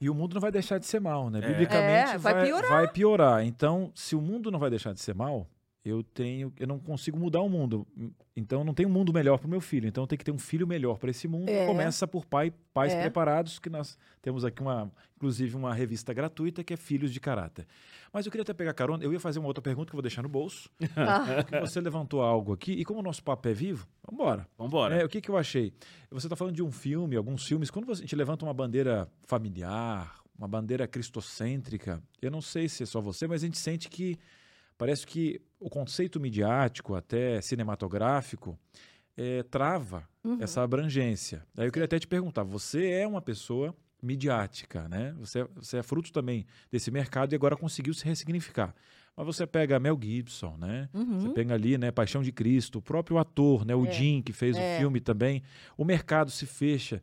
E o mundo não vai deixar de ser mal, né? É. Biblicamente é, vai, vai, piorar. vai piorar. Então, se o mundo não vai deixar de ser mal, eu tenho, eu não consigo mudar o mundo. Então não tem um mundo melhor para o meu filho. Então tem que ter um filho melhor para esse mundo. É. Começa por pai, pais É. preparados, que nós temos aqui uma, inclusive uma revista gratuita que é Filhos de Caráter. Mas eu queria até pegar carona. Eu ia fazer uma outra pergunta que eu vou deixar no bolso. Ah, *laughs* porque você levantou algo aqui e como o nosso papo é vivo, vamos embora. Vambora. É, o que, que eu achei? Você está falando de um filme, alguns filmes. Quando você- a gente levanta uma bandeira familiar, uma bandeira cristocêntrica, eu não sei se é só você, mas a gente sente que parece que o conceito midiático, até cinematográfico, eh, trava uhum. essa abrangência. Aí eu queria até te perguntar: você é uma pessoa midiática, né? Você, é- você é fruto também desse mercado e agora conseguiu se ressignificar. Mas você pega Mel Gibson, né? Você Uhum. pega ali, né, Paixão de Cristo, o próprio ator, né, o É, Jim, que fez é. o filme também. O mercado se fecha.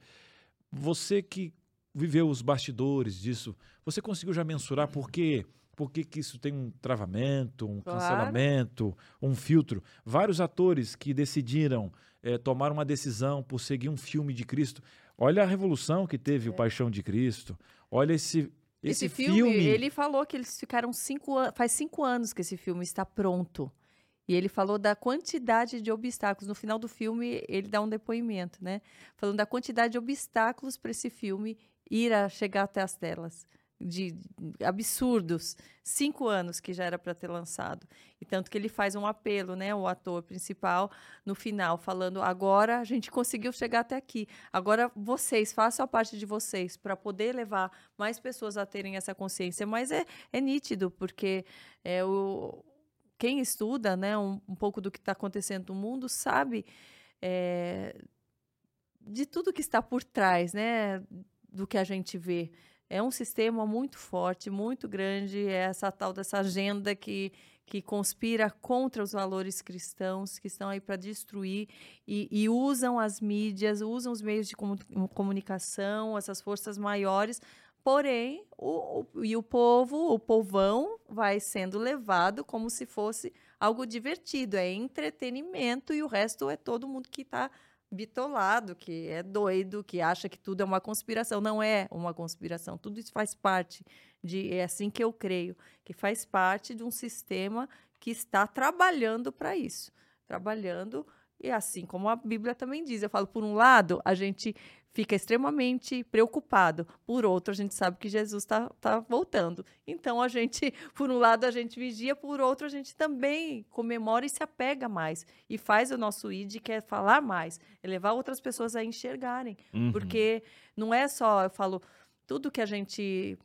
Você que viveu os bastidores disso, você conseguiu já mensurar por quê? Por que, que isso tem um travamento, um Claro. cancelamento, um filtro? Vários atores que decidiram eh, tomar uma decisão por seguir um filme de Cristo. Olha a revolução que teve o Paixão de Cristo. Olha esse, É. Esse, esse, filme, ele falou que eles ficaram cinco anos. Faz cinco anos que esse filme está pronto. E ele falou da quantidade de obstáculos. No final do filme, ele dá um depoimento, né? Falando da quantidade de obstáculos para esse filme ir a chegar até as telas. De absurdos. Cinco anos que já era para ter lançado. E tanto que ele faz um apelo, né? O ator principal, no final, falando: agora a gente conseguiu chegar até aqui. Agora vocês, façam a parte de vocês para poder levar mais pessoas a terem essa consciência. Mas é, é nítido, porque é, o, quem estuda né, um, um pouco do que está acontecendo no mundo sabe é, de tudo que está por trás né, do que a gente vê. É um sistema muito forte, muito grande, é essa tal dessa agenda que, que conspira contra os valores cristãos, que estão aí para destruir e, e usam as mídias, usam os meios de comu- comunicação, essas forças maiores. Porém, o, o- e o povo, o povão, vai sendo levado como se fosse algo divertido, é entretenimento, e o resto é todo mundo que está bitolado, que é doido, que acha que tudo é uma conspiração. Não é uma conspiração, tudo isso faz parte de. É assim que eu creio, que faz parte de um sistema que está trabalhando para isso. Trabalhando, e assim como a Bíblia também diz, eu falo, por um lado, a gente fica extremamente preocupado. Por outro, a gente sabe que Jesus está tá voltando. Então, a gente, por um lado, a gente vigia, por outro, a gente também comemora e se apega mais. E faz o nosso ID, que é falar mais, é levar outras pessoas a enxergarem. Uhum. Porque não é só, eu falo, tudo que a gente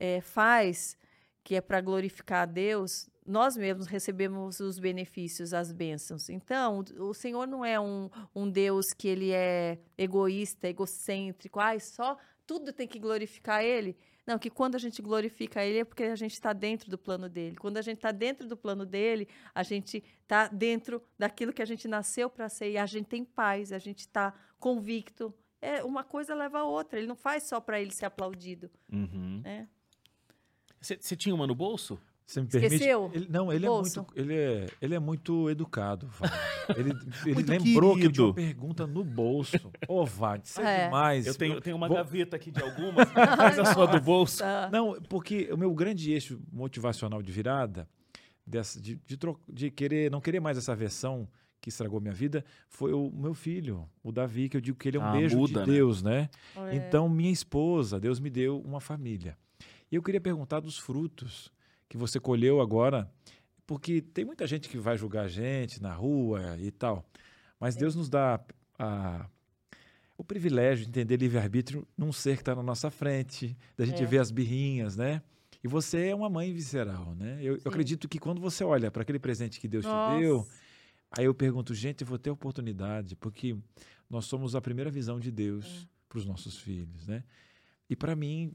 eh, faz, que é para glorificar a Deus, nós mesmos recebemos os benefícios, as bênçãos. Então, o Senhor não é um, um Deus que ele é egoísta, egocêntrico, ai, só tudo tem que glorificar Ele. Não, que quando a gente glorifica Ele é porque a gente está dentro do plano dele. Quando a gente está dentro do plano dele, a gente está dentro daquilo que a gente nasceu para ser e a gente tem paz, a gente está convicto. É, uma coisa leva a outra. Ele não faz só para ele ser aplaudido. Uhum. né? Você tinha uma no bolso? Você me Esqueceu? permite? Ele, não, ele é, Bolso? muito, ele, é, ele é muito educado. Ele, *laughs* ele Muito lembrou que eu tinha querido. uma pergunta no bolso. Ô, Wagner, isso é, É. demais. Eu tenho, tenho uma Vou- gaveta aqui de algumas. *laughs* Faz a sua do bolso. Tá. Não, porque o meu grande eixo motivacional de virada, dessa, de, de, tro- de querer, não querer mais essa versão que estragou minha vida, foi o meu filho, o Davi, que eu digo que ele é um Ah, beijo muda, de né? Deus, né? É. Então, minha esposa, Deus me deu uma família. E eu queria perguntar dos frutos que você colheu agora, porque tem muita gente que vai julgar a gente na rua e tal, mas Deus nos dá a- o privilégio de entender livre-arbítrio num ser que está na nossa frente, da gente É. ver as birrinhas, né? E você é uma mãe visceral, né? Eu, eu acredito que quando você olha para aquele presente que Deus te Nossa. deu, Aí eu pergunto, gente, eu vou ter oportunidade, porque nós somos a primeira visão de Deus para os nossos filhos, né? E para mim,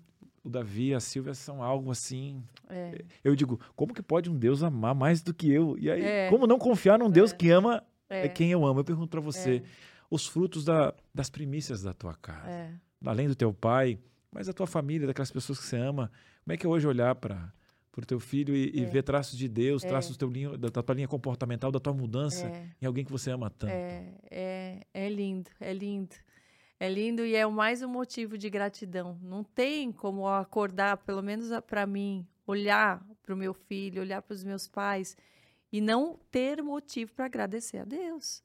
o Davi e a Silvia são algo assim. É. Eu digo, como que pode um Deus amar mais do que eu? E aí, É. como não confiar num Deus que ama é. É. quem eu amo? Eu pergunto para você, É. os frutos da- das primícias da tua casa, É. além do teu pai, mas da tua família, daquelas pessoas que você ama. Como é que é hoje olhar para o teu filho e, e É. ver traços de Deus, É. traços do teu linha, da, da tua linha comportamental, da tua mudança É. em alguém que você ama tanto? É, é, é lindo, é lindo. É lindo e é o mais um motivo de gratidão. Não tem como acordar, pelo menos para mim, olhar para o meu filho, olhar para os meus pais e não ter motivo para agradecer a Deus.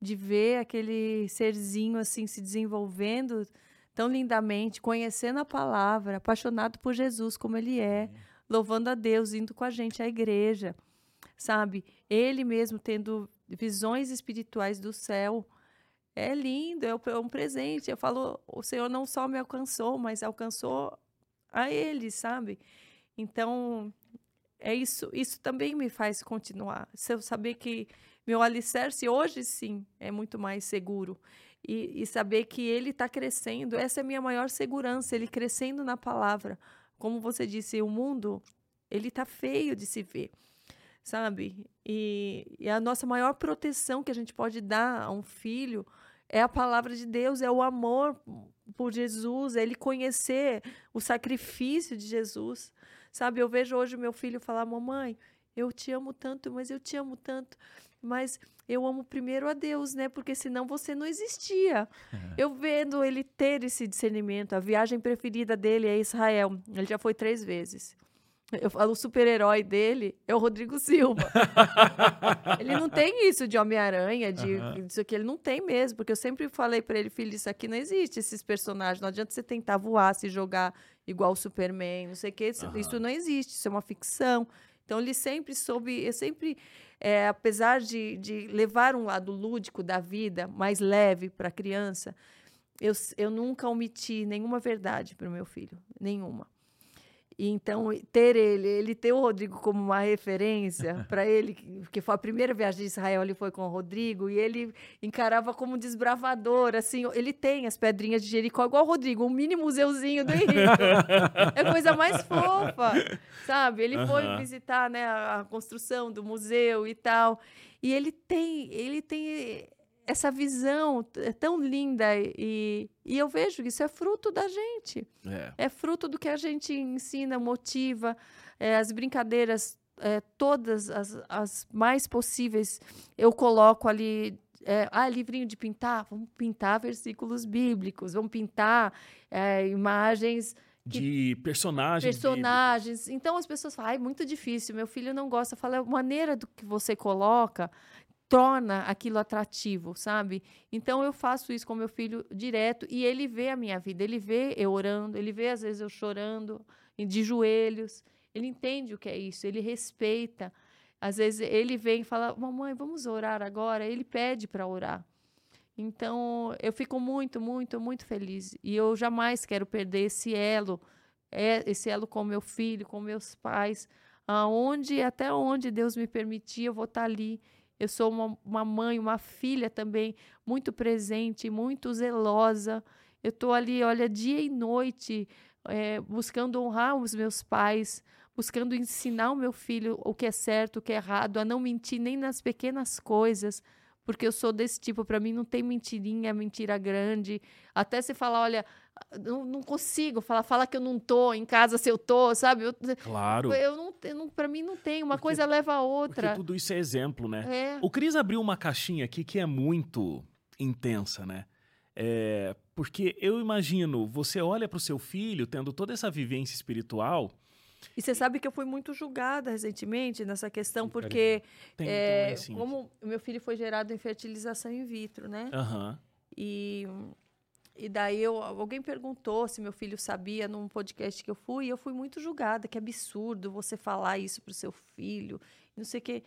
De ver aquele serzinho assim se desenvolvendo tão lindamente, conhecendo a palavra, apaixonado por Jesus como ele é, louvando a Deus, indo com a gente à igreja, sabe? Ele mesmo tendo visões espirituais do céu. É lindo, é um presente. Eu falo, o Senhor não só me alcançou, mas alcançou a ele, sabe? Então, é isso, isso também me faz continuar. Se eu saber que meu alicerce hoje sim é muito mais seguro. E, e saber que ele está crescendo, essa é a minha maior segurança, ele crescendo na palavra. Como você disse, o mundo, ele está feio de se ver, sabe? E, e a nossa maior proteção que a gente pode dar a um filho é a palavra de Deus, é o amor por Jesus, é ele conhecer o sacrifício de Jesus. Sabe, eu vejo hoje meu filho falar: "Mamãe, eu te amo tanto, mas eu te amo tanto, mas eu amo primeiro a Deus, né? Porque senão você não existia". Eu vendo ele ter esse discernimento, a viagem preferida dele é Israel. Ele já foi três vezes. Eu falo, o super-herói dele é o Rodrigo Silva. *laughs* ele não tem isso de Homem-Aranha, de uhum. isso aqui, ele não tem mesmo, porque eu sempre falei para ele, filho, isso aqui não existe, esses personagens. Não adianta você tentar voar, se jogar igual o Superman, não sei o que, isso, uhum. isso não existe, isso é uma ficção. Então ele sempre soube, eu sempre, é, apesar de, de levar um lado lúdico da vida, mais leve para a criança, eu, eu nunca omiti nenhuma verdade para o meu filho, nenhuma. E então, ter ele, ele ter o Rodrigo como uma referência *laughs* para ele, que foi a primeira viagem de Israel, ele foi com o Rodrigo, e ele encarava como um desbravador, assim, ele tem as pedrinhas de Jericó, igual o Rodrigo, um mini museuzinho do Henrique. é a coisa mais fofa, sabe? Ele uhum. foi visitar né, a construção do museu e tal, e ele tem, ele tem essa visão é tão linda e, e eu vejo que isso é fruto da gente. É, é fruto do que a gente ensina, motiva, é, as brincadeiras, é, todas as, as mais possíveis, eu coloco ali. É, ah, livrinho de pintar? Vamos pintar versículos bíblicos, vamos pintar é, imagens de personagens. Personagens. Bíblicos. Então as pessoas falam, ah, é muito difícil, meu filho não gosta. Fala, a maneira do que você coloca torna aquilo atrativo, sabe? Então eu faço isso com meu filho direto e ele vê a minha vida, ele vê eu orando, ele vê às vezes eu chorando de joelhos, ele entende o que é isso, ele respeita. Às vezes ele vem e fala: "Mamãe, vamos orar agora". Ele pede para orar. Então eu fico muito, muito, muito feliz e eu jamais quero perder esse elo, é, esse elo com meu filho, com meus pais, aonde até onde Deus me permitir, eu vou estar ali eu sou uma, uma mãe, uma filha também muito presente, muito zelosa. Eu estou ali, olha, dia e noite, é, buscando honrar os meus pais, buscando ensinar o meu filho o que é certo, o que é errado, a não mentir nem nas pequenas coisas, porque eu sou desse tipo. Para mim, não tem mentirinha, mentira grande. Até se falar, olha, não, não, consigo falar, fala que eu não tô em casa se eu tô, sabe? Eu, claro. Eu não, eu não para mim não tem, uma porque, coisa leva a outra. Porque tudo isso é exemplo, né? É. O Cris abriu uma caixinha aqui que é muito intensa, né? É, porque eu imagino, você olha para o seu filho tendo toda essa vivência espiritual. E você sabe que eu fui muito julgada recentemente nessa questão, porque tem, é, assim. como meu filho foi gerado em fertilização in vitro, né? Uhum. E e daí eu, alguém perguntou se meu filho sabia num podcast que eu fui, e eu fui muito julgada, que absurdo você falar isso para o seu filho, não sei o quê.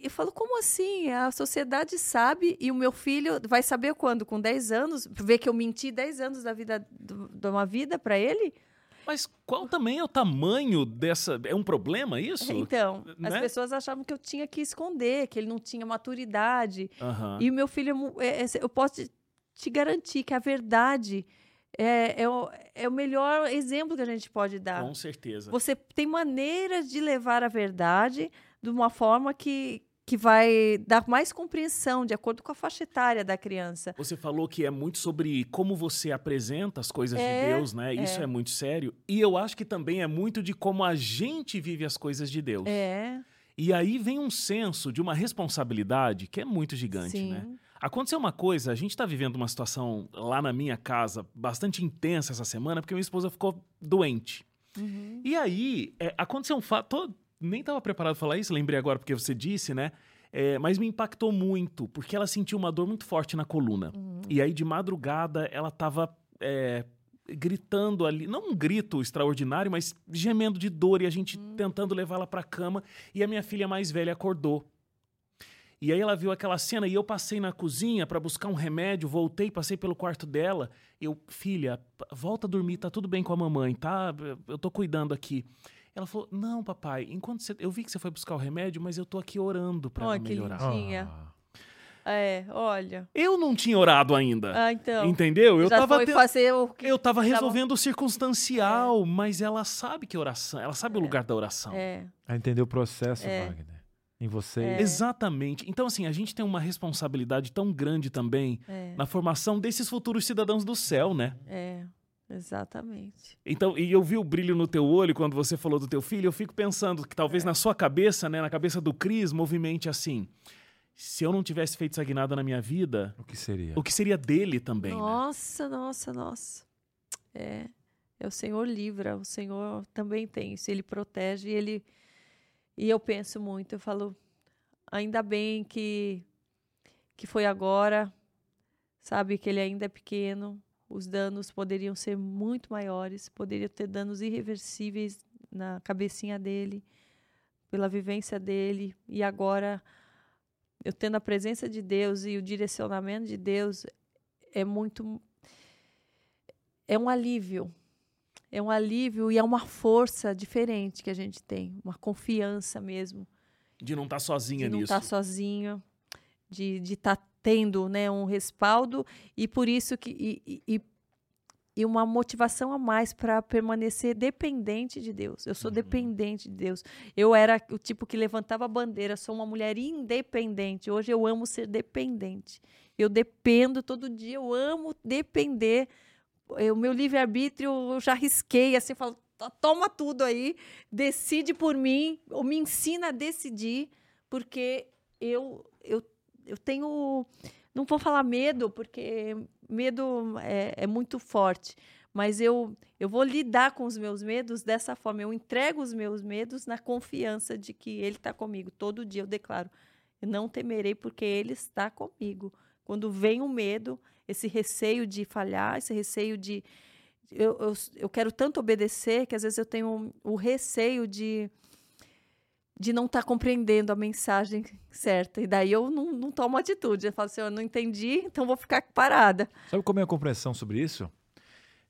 Eu falo, como assim? A sociedade sabe e o meu filho vai saber quando? Com 10 anos? Ver que eu menti 10 anos da vida de uma vida para ele? Mas qual também é o tamanho dessa. É um problema isso? Então, né? as pessoas achavam que eu tinha que esconder, que ele não tinha maturidade. Uhum. E o meu filho, é, é, eu posso te garantir que a verdade é, é, o, é o melhor exemplo que a gente pode dar. Com certeza. Você tem maneiras de levar a verdade de uma forma que, que vai dar mais compreensão, de acordo com a faixa etária da criança. Você falou que é muito sobre como você apresenta as coisas é, de Deus, né? Isso é. é muito sério. E eu acho que também é muito de como a gente vive as coisas de Deus. É. E aí vem um senso de uma responsabilidade que é muito gigante, Sim. né? Aconteceu uma coisa, a gente está vivendo uma situação lá na minha casa bastante intensa essa semana, porque minha esposa ficou doente. Uhum. E aí, é, aconteceu um fato. nem estava preparado para falar isso, lembrei agora porque você disse, né? É, mas me impactou muito, porque ela sentiu uma dor muito forte na coluna. Uhum. E aí, de madrugada, ela estava é, gritando ali, não um grito extraordinário, mas gemendo de dor e a gente Hum. tentando levá-la para a cama. E a minha filha mais velha acordou. E aí ela viu aquela cena e eu passei na cozinha para buscar um remédio, voltei, passei pelo quarto dela. Eu, filha, volta a dormir, tá tudo bem com a mamãe, tá? Eu tô cuidando aqui. Ela falou: "Não, papai, enquanto você, eu vi que você foi buscar o remédio, mas eu tô aqui orando para ela que melhorar". lindo. Tinha. Ah, É, olha. Eu não tinha orado ainda. Ah, então. Entendeu? Eu já tava foi te- fazer o que. eu tava Tava- resolvendo o circunstancial, mas ela sabe que oração, ela sabe o lugar da oração. É, a entender o processo, É. Wagner. Em você. É. Exatamente. Então, assim, a gente tem uma responsabilidade tão grande também é, na formação desses futuros cidadãos do céu, né? é. Exatamente. Então, e eu vi o brilho no teu olho quando você falou do teu filho, eu fico pensando que talvez na sua cabeça, né, na cabeça do Cris, movimente assim. Se eu não tivesse feito essa guinada na minha vida, O que seria? o que seria dele também, né? nossa, nossa, nossa. É. É o Senhor livra, o Senhor também tem isso, ele protege e ele e eu penso muito, eu falo, ainda bem que que foi agora, sabe que ele ainda é pequeno, os danos poderiam ser muito maiores, poderia ter danos irreversíveis na cabecinha dele, pela vivência dele, e agora eu tendo a presença de Deus e o direcionamento de Deus é muito é um alívio. É um alívio e é uma força diferente que a gente tem, uma confiança mesmo De não estar sozinha de não nisso. estar sozinho, de estar tendo né, um respaldo e por isso que e, e- e, e uma motivação a mais para permanecer dependente de Deus. Eu sou Uhum. dependente de Deus. Eu era o tipo que levantava a bandeira, sou uma mulher independente. Hoje eu amo ser dependente. Eu dependo todo dia, eu amo depender. O meu livre-arbítrio eu já risquei, assim, eu falo, "Tó- toma tudo aí, decide por mim, ou me ensina a decidir, porque eu, eu, eu tenho. Não vou falar medo, porque medo é, é muito forte, mas eu, eu vou lidar com os meus medos dessa forma. Eu entrego os meus medos na confiança de que Ele está comigo. Todo dia eu declaro: eu não temerei, porque Ele está comigo. Quando vem o medo, esse receio de falhar, esse receio de. Eu, eu, eu quero tanto obedecer que às vezes eu tenho o receio de de não estar compreendendo a mensagem certa. E daí eu não, não tomo atitude. Eu falo assim, eu não entendi, então vou ficar parada. Sabe como é a compreensão sobre isso?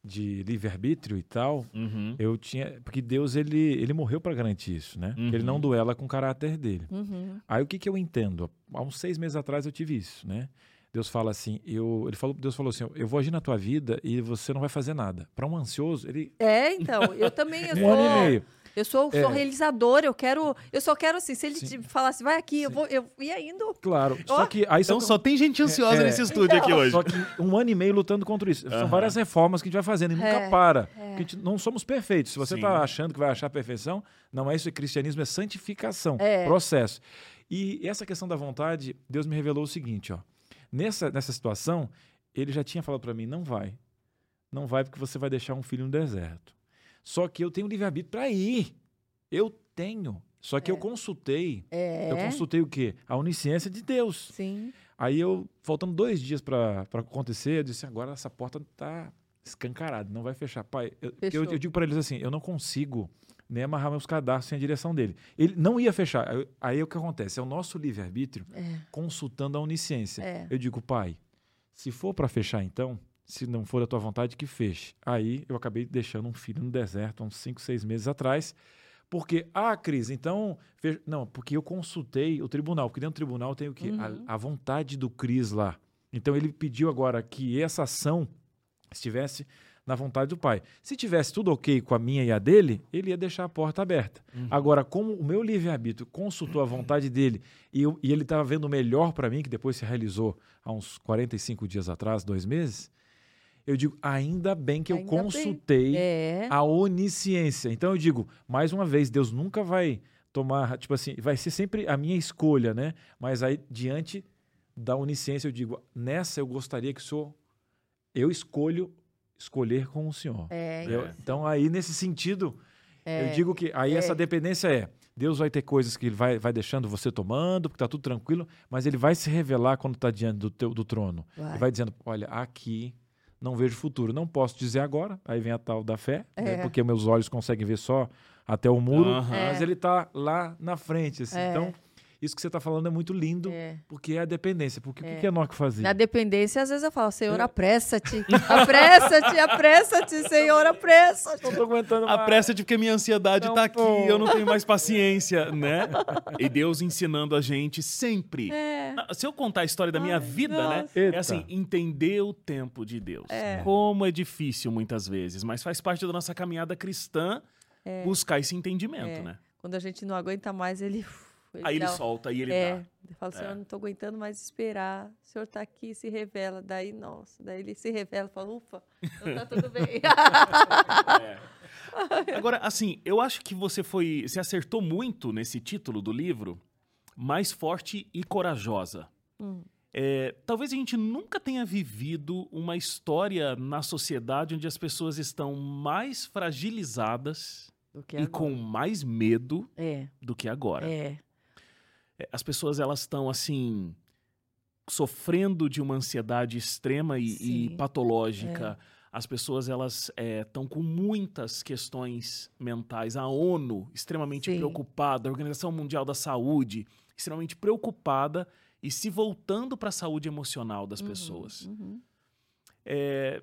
De livre-arbítrio e tal. Uhum. Eu tinha. Porque Deus, ele, ele morreu para garantir isso, né? Que Ele Uhum. não duela com o caráter dele. Uhum. Aí o que, que eu entendo? Há uns seis meses atrás eu tive isso, né? Deus fala assim, eu, ele falou, Deus falou assim, eu vou agir na tua vida e você não vai fazer nada. Para um ansioso, ele É, então, eu também eu *laughs* um sou, ano e meio. eu sou, sou É. realizadora, eu quero, eu só quero assim, se ele Sim. te falasse, vai aqui, eu Sim. vou, eu ia indo. Claro. Ó, Só que aí Então são- só tem gente ansiosa É, nesse estúdio Então. aqui hoje. Só que um ano e meio lutando contra isso. São várias reformas que a gente vai fazendo e nunca É, para. é. Porque a gente não somos perfeitos. Se você está achando que vai achar a perfeição, não é isso. Cristianismo é santificação, É. processo. E essa questão da vontade, Deus me revelou o seguinte, ó. Nessa, nessa situação, ele já tinha falado para mim, não vai. Não vai porque você vai deixar um filho no deserto. Só que eu tenho livre-arbítrio para ir. Eu tenho. Só que eu consultei. É. Eu consultei o quê? A onisciência de Deus. Sim. Aí eu, faltando dois dias para acontecer, eu disse: agora essa porta tá escancarada, não vai fechar. Pai, eu, eu, eu digo para eles assim: eu não consigo nem amarrar meus cadastros sem a direção dele. Ele não ia fechar. Aí, aí o que acontece? É o nosso livre-arbítrio É. consultando a onisciência. É. Eu digo, pai, se for para fechar então, se não for da tua vontade, que feche. Aí eu acabei deixando um filho no deserto há uns 5, 6 meses atrás. Porque, ah, Cris, então. fe- Não, porque eu consultei o tribunal, porque dentro do tribunal tem o quê? Uhum. A, a vontade do Cris lá. Então ele pediu agora que essa ação estivesse na vontade do pai. Se tivesse tudo ok com a minha e a dele, ele ia deixar a porta aberta. Uhum. Agora, como o meu livre-arbítrio consultou a vontade dele e, eu- e ele estava vendo o melhor para mim, que depois se realizou há uns 45 dias atrás, dois meses, eu digo, ainda bem que eu Ainda bem. consultei É. a onisciência. Então eu digo, mais uma vez, Deus nunca vai tomar, tipo assim, vai ser sempre a minha escolha, né? Mas aí, diante da onisciência, eu digo, nessa eu gostaria que o senhor, eu escolho escolher com o senhor. É. Eu- então aí, nesse sentido, É. eu digo que aí É. essa dependência é, Deus vai ter coisas que ele vai, vai deixando você tomando, porque está tudo tranquilo, mas ele vai se revelar quando está diante do, teu, do trono. Vai. Ele vai dizendo: olha, aqui não vejo futuro. Não posso dizer agora, aí vem a tal da fé, né, É. porque meus olhos conseguem ver só até o muro, Aham. mas É. ele está lá na frente. assim. É. Então, isso que você está falando é muito lindo, É. porque é a dependência. Porque o É. que que Enoque fazia? Na dependência, às vezes eu falo, Senhor, É. apressa-te, *laughs* apressa-te, apressa-te, Senhor, apressa-te. Não tô aguentando mais. Apressa-te porque minha ansiedade Não tá aqui, eu não tenho mais paciência, né? E Deus ensinando a gente sempre. É. Ah, Se eu contar a história da minha vida, né? nossa. Eita. É assim, entender o tempo de Deus. É. Como é difícil muitas vezes, mas faz parte da nossa caminhada cristã buscar esse entendimento, É. né? Quando a gente não aguenta mais, ele. Ele Aí ele dá- solta e ele É, dá. ele fala, Senhor, eu não tô aguentando mais esperar. O Senhor tá aqui, se revela. Daí, nossa, daí ele se revela, fala, ufa, então tá tudo bem. *laughs* Agora, assim, eu acho que você foi. Você acertou muito nesse título do livro, Mais Forte e Corajosa. Hum. É, talvez a gente nunca tenha vivido uma história na sociedade onde as pessoas estão mais fragilizadas e agora. com mais medo É, do que agora. é. É, As pessoas elas estão assim sofrendo de uma ansiedade extrema e, e patológica. As pessoas elas estão com muitas questões mentais. A ONU extremamente Sim. preocupada, a Organização Mundial da Saúde extremamente preocupada e se voltando para a saúde emocional das Uhum, pessoas. uhum. É,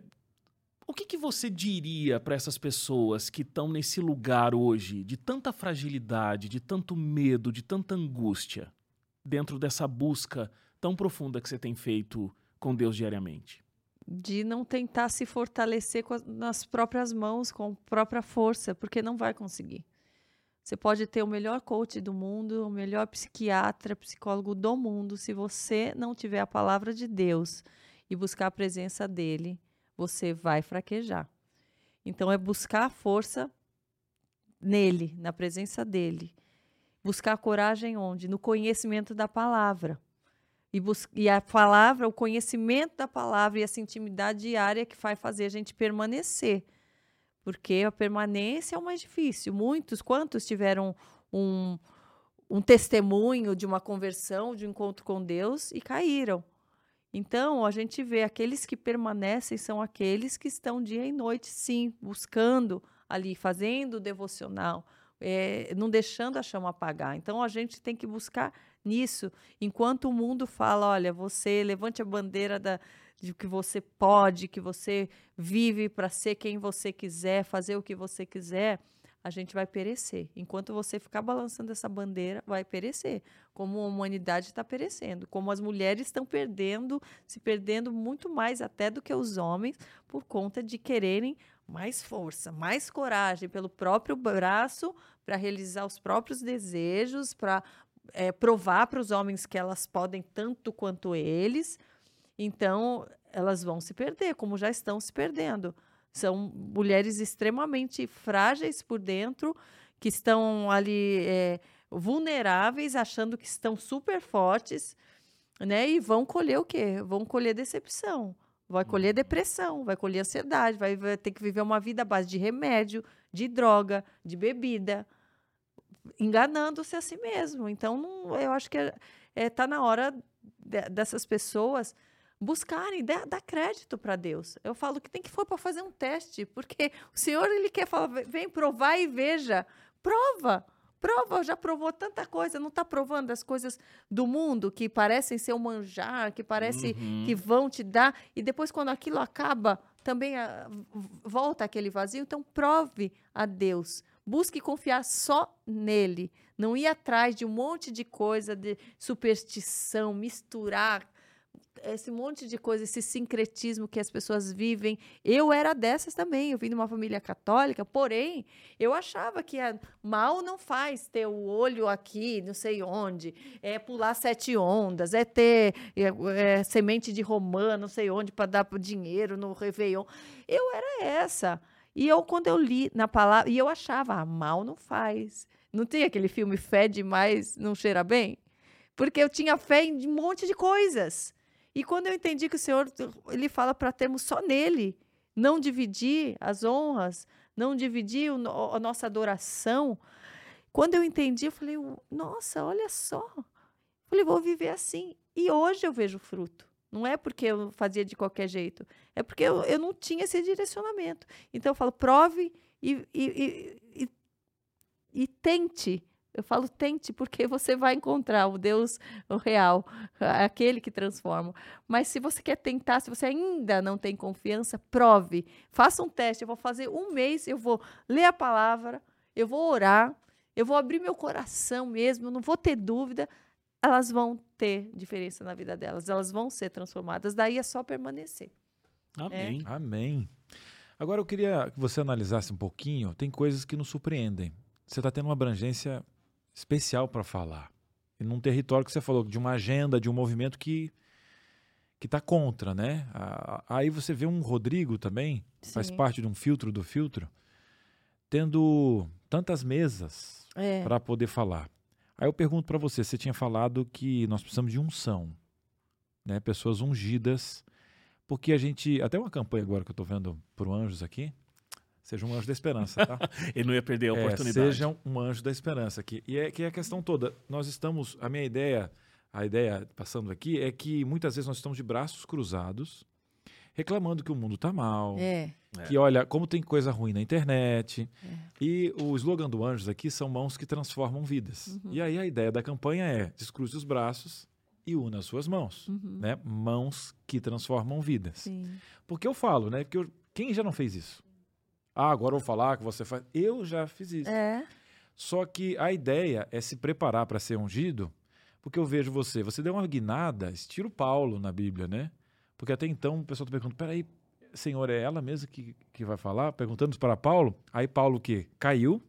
o que, que você diria para essas pessoas que estão nesse lugar hoje de tanta fragilidade, de tanto medo, de tanta angústia, dentro dessa busca tão profunda que você tem feito com Deus diariamente? De não tentar se fortalecer com as- nas próprias mãos, com a própria força, porque não vai conseguir. Você pode ter o melhor coach do mundo, o melhor psiquiatra, psicólogo do mundo, se você não tiver a palavra de Deus e buscar a presença dele, você vai fraquejar. Então é buscar a força nele, na presença dele. Buscar a coragem onde? No conhecimento da palavra. E, e a palavra, o conhecimento da palavra e essa intimidade diária que vai fazer a gente permanecer. Porque a permanência é o mais difícil. Muitos, quantos tiveram um, um testemunho de uma conversão, de um encontro com Deus e caíram. Então, a gente vê aqueles que permanecem são aqueles que estão dia e noite, sim, buscando ali, fazendo o devocional, eh, não deixando a chama apagar. Então, a gente tem que buscar nisso, enquanto o mundo fala, olha, você levante a bandeira da, de que você pode, que você vive para ser quem você quiser, fazer o que você quiser, a gente vai perecer. Enquanto você ficar balançando essa bandeira, vai perecer. Como a humanidade está perecendo, como as mulheres estão perdendo, se perdendo muito mais até do que os homens, por conta de quererem mais força, mais coragem pelo próprio braço para realizar os próprios desejos, para é, provar para os homens que elas podem tanto quanto eles. Então, elas vão se perder, como já estão se perdendo. São mulheres extremamente frágeis por dentro, que estão ali é, vulneráveis, achando que estão super fortes, né? E vão colher o quê? Vão colher decepção, vai colher depressão, vai colher ansiedade, vai, vai ter que viver uma vida à base de remédio, de droga, de bebida, enganando-se a si mesmo. Então, não, eu acho que está é, tá na hora de- dessas pessoas buscarem, dar, dar crédito para Deus. Eu falo que tem que for para fazer um teste, porque o Senhor ele quer falar, "Vem- provar e veja, prova. Prova, já provou tanta coisa, não está provando as coisas do mundo que parecem ser um manjar, que parece Uhum. que vão te dar, e depois, quando aquilo acaba, também ah, v- volta aquele vazio. Então, prove a Deus. Busque confiar só nele. Não ir atrás de um monte de coisa, de superstição, misturar esse monte de coisa, esse sincretismo que as pessoas vivem. Eu era dessas também. Eu vim de uma família católica, porém, eu achava que ah, mal não faz ter o olho aqui, não sei onde, é pular sete ondas, é ter é, é, semente de romã, não sei onde, para dar dinheiro no Réveillon. Eu era essa. E eu, quando eu li na palavra, e eu achava, ah, mal não faz. Não tem aquele filme Fé demais, não cheira bem? Porque eu tinha fé em um monte de coisas. E quando eu entendi que o Senhor, ele fala para termos só nele, não dividir as honras, não dividir o a nossa adoração, Quando eu entendi, eu falei, nossa, olha só. Eu falei, vou viver assim. E hoje eu vejo fruto. Não é porque eu fazia de qualquer jeito, é porque eu, eu não tinha esse direcionamento. Então eu falo, prove e, e, e, e tente. Eu falo tente, porque você vai encontrar o Deus o real, aquele que transforma. Mas se você quer tentar, se você ainda não tem confiança, prove. Faça um teste. Eu vou fazer um mês, eu vou ler a palavra, eu vou orar, eu vou abrir meu coração mesmo, eu não vou ter dúvida elas vão ter diferença na vida delas, elas vão ser transformadas. Daí é só permanecer. Amém. É. Amém. Agora eu queria que você analisasse um pouquinho. Tem coisas que nos surpreendem. Você está tendo uma abrangência especial para falar. E num território que você falou, de uma agenda, de um movimento que que está contra, né? Aí você vê um Rodrigo também, Sim. faz parte de um filtro do filtro, tendo tantas mesas é. para poder falar. Aí eu pergunto para você, você tinha falado que nós precisamos de unção, né? Pessoas ungidas, porque a gente, até uma campanha agora que eu estou vendo o Anjos aqui, seja um anjo da esperança, tá? *laughs* Ele não ia perder a é, oportunidade. Seja um anjo da esperança aqui. E é que é a questão toda, nós estamos, a minha ideia, a ideia passando aqui é que muitas vezes nós estamos de braços cruzados, reclamando que o mundo está mal, é. que olha como tem coisa ruim na internet. É. E o slogan do Anjos aqui são mãos que transformam vidas. Uhum. E aí a ideia da campanha é descruze os braços e una as suas mãos, uhum. né? Mãos que transformam vidas. Sim. Porque eu falo, né? Que eu, quem já não fez isso? Ah, agora eu vou falar que você faz. Eu já fiz isso. É. Só que a ideia é se preparar para ser ungido, porque eu vejo você, você deu uma guinada, estilo Paulo na Bíblia, né? Porque até então o pessoal está perguntando: peraí, Senhor, é ela mesma que, que vai falar? Perguntando para Paulo. Aí Paulo que caiu,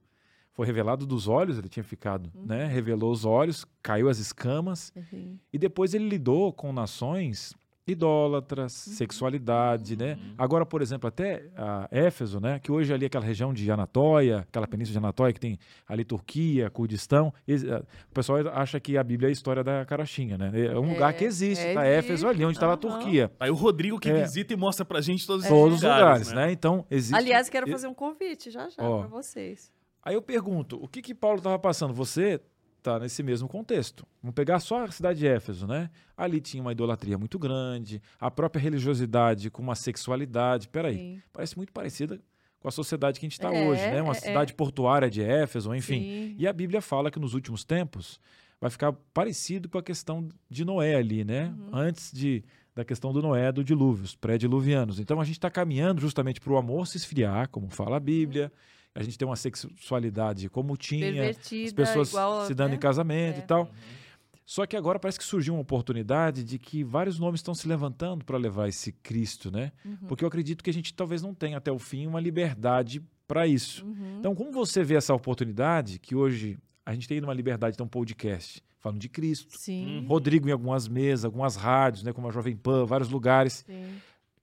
foi revelado dos olhos, ele tinha ficado, uhum. né? Revelou os olhos, caiu as escamas. Uhum. E depois ele lidou com nações idólatras, uhum. sexualidade, né? Uhum. Agora, por exemplo, até a Éfeso, né? Que hoje ali aquela região de Anatóia, aquela península de Anatóia que tem ali Turquia, Kurdistão, o pessoal acha que a Bíblia é a história da carochinha, né? É um é, lugar que existe, é tá? Éfeso ali, onde estava uhum. a Turquia. Aí o Rodrigo que é. visita e mostra pra gente todos, todos os lugares, lugares né? né? Então, existe... Aliás, quero fazer um convite já já para vocês. Aí eu pergunto, o que que Paulo estava passando? Você está nesse mesmo contexto. Vamos pegar só a cidade de Éfeso, né? Ali tinha uma idolatria muito grande, a própria religiosidade com uma sexualidade. Peraí, Sim. parece muito parecida com a sociedade que a gente está é, hoje, né? Uma é, cidade é. portuária de Éfeso, enfim. Sim. E a Bíblia fala que nos últimos tempos vai ficar parecido com a questão de Noé ali, né? Uhum. Antes de da questão do Noé, do dilúvio, os pré-diluvianos. Então a gente está caminhando justamente para o amor se esfriar, como fala a Bíblia. Uhum a gente tem uma sexualidade como tinha, as pessoas igual, se dando né? em casamento é. e tal. Uhum. Só que agora parece que surgiu uma oportunidade de que vários nomes estão se levantando para levar esse Cristo, né? Uhum. Porque eu acredito que a gente talvez não tenha até o fim uma liberdade para isso. Uhum. Então, como você vê essa oportunidade, que hoje a gente tem uma liberdade de ter um podcast falando de Cristo. Sim. Rodrigo em algumas mesas, algumas rádios, né, como a Jovem Pan, vários lugares. Sim.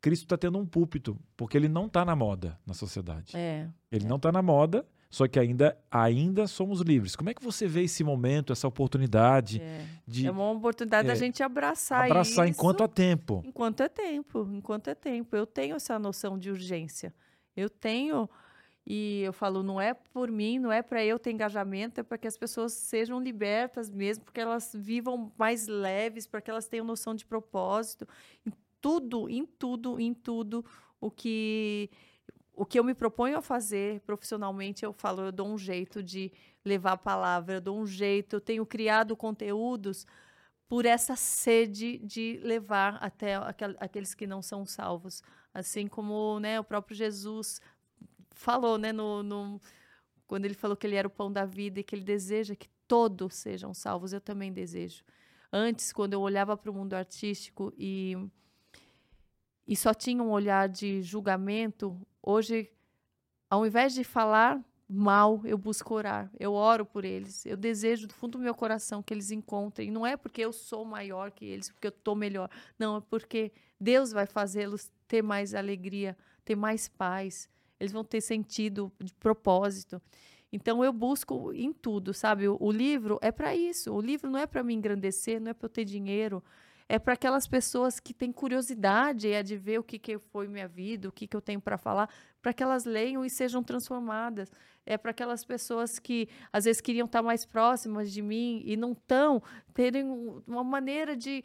Cristo está tendo um púlpito, porque ele não está na moda na sociedade. É, ele é. não está na moda, só que ainda, ainda somos livres. Como é que você vê esse momento, essa oportunidade é. de. É uma oportunidade é, da gente abraçar, abraçar isso. enquanto há tempo. Enquanto é tempo, enquanto é tempo. Eu tenho essa noção de urgência. Eu tenho. E eu falo, não é por mim, não é para eu ter engajamento, é para que as pessoas sejam libertas mesmo, porque elas vivam mais leves, para que elas tenham noção de propósito tudo, em tudo, em tudo o que o que eu me proponho a fazer profissionalmente, eu falo, eu dou um jeito de levar a palavra, eu dou um jeito, eu tenho criado conteúdos por essa sede de levar até aqueles que não são salvos, assim como né, o próprio Jesus falou, né, no, no, quando ele falou que ele era o pão da vida e que ele deseja que todos sejam salvos, eu também desejo. Antes, quando eu olhava para o mundo artístico e e só tinha um olhar de julgamento, hoje, ao invés de falar mal, eu busco orar. Eu oro por eles. Eu desejo do fundo do meu coração que eles encontrem. Não é porque eu sou maior que eles, porque eu estou melhor. Não, é porque Deus vai fazê-los ter mais alegria, ter mais paz. Eles vão ter sentido de propósito. Então eu busco em tudo, sabe? O, o livro é para isso. O livro não é para me engrandecer, não é para eu ter dinheiro é para aquelas pessoas que têm curiosidade é, de ver o que, que foi minha vida, o que, que eu tenho para falar, para que elas leiam e sejam transformadas. É para aquelas pessoas que às vezes queriam estar mais próximas de mim e não estão, terem uma maneira de,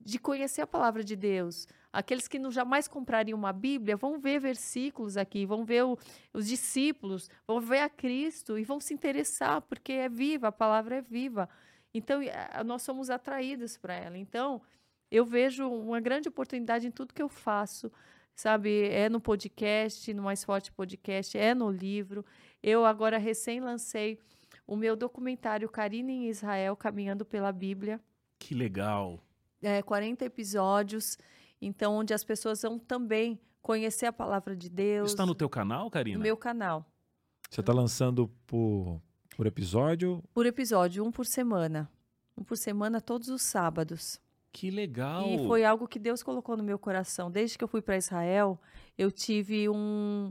de conhecer a palavra de Deus. Aqueles que não jamais comprariam uma Bíblia vão ver versículos aqui, vão ver o, os discípulos, vão ver a Cristo e vão se interessar, porque é viva, a palavra é viva. Então, nós somos atraídos para ela. Então, eu vejo uma grande oportunidade em tudo que eu faço, sabe? É no podcast, no Mais Forte Podcast, é no livro. Eu agora recém lancei o meu documentário Karine em Israel, Caminhando pela Bíblia. Que legal! É, 40 episódios, então, onde as pessoas vão também conhecer a palavra de Deus. Está no teu canal, Karina? No meu canal. Você está lançando por por episódio? Por episódio, um por semana. Um por semana, todos os sábados. Que legal! E foi algo que Deus colocou no meu coração. Desde que eu fui para Israel, eu tive um,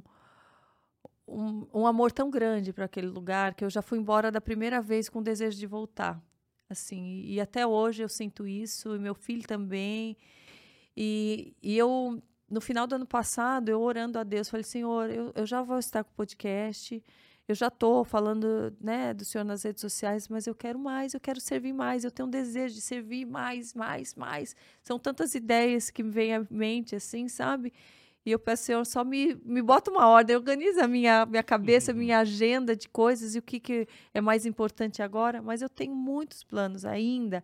um, um amor tão grande para aquele lugar que eu já fui embora da primeira vez com desejo de voltar. Assim, e até hoje eu sinto isso, e meu filho também. E, e eu, no final do ano passado, eu orando a Deus, falei: Senhor, eu, eu já vou estar com o podcast eu já estou falando né, do Senhor nas redes sociais, mas eu quero mais, eu quero servir mais, eu tenho um desejo de servir mais, mais, mais. São tantas ideias que me vêm à mente, assim, sabe? E eu peço, Senhor, só me, me bota uma ordem, organiza a minha, minha cabeça, minha uhum. agenda de coisas e o que, que é mais importante agora. Mas eu tenho muitos planos ainda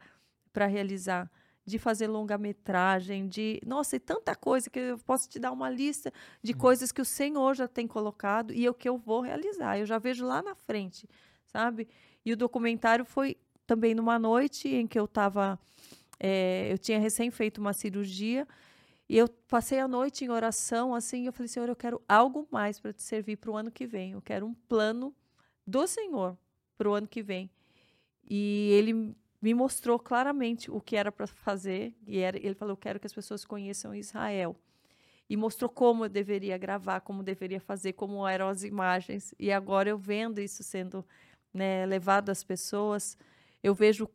para realizar de fazer longa-metragem, de. Nossa, e tanta coisa que eu posso te dar uma lista de uhum. coisas que o Senhor já tem colocado e o que eu vou realizar. Eu já vejo lá na frente, sabe? E o documentário foi também numa noite em que eu estava. É, eu tinha recém feito uma cirurgia e eu passei a noite em oração, assim, eu falei, Senhor, eu quero algo mais para te servir para o ano que vem. Eu quero um plano do Senhor para o ano que vem. E ele me mostrou claramente o que era para fazer. E era, ele falou: Eu quero que as pessoas conheçam Israel. E mostrou como eu deveria gravar, como deveria fazer, como eram as imagens. E agora eu vendo isso sendo né, levado às pessoas, eu vejo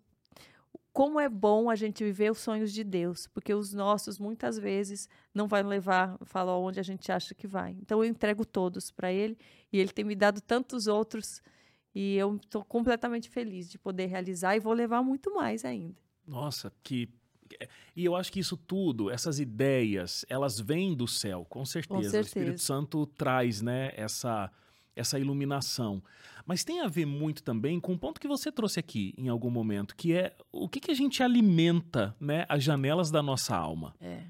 como é bom a gente viver os sonhos de Deus, porque os nossos muitas vezes não vai levar, falar onde a gente acha que vai. Então eu entrego todos para Ele e Ele tem me dado tantos outros e eu estou completamente feliz de poder realizar e vou levar muito mais ainda. Nossa, que. E eu acho que isso tudo, essas ideias, elas vêm do céu, com certeza. Com certeza. O Espírito Santo traz né, essa, essa iluminação. Mas tem a ver muito também com o ponto que você trouxe aqui em algum momento, que é o que, que a gente alimenta né, as janelas da nossa alma. É.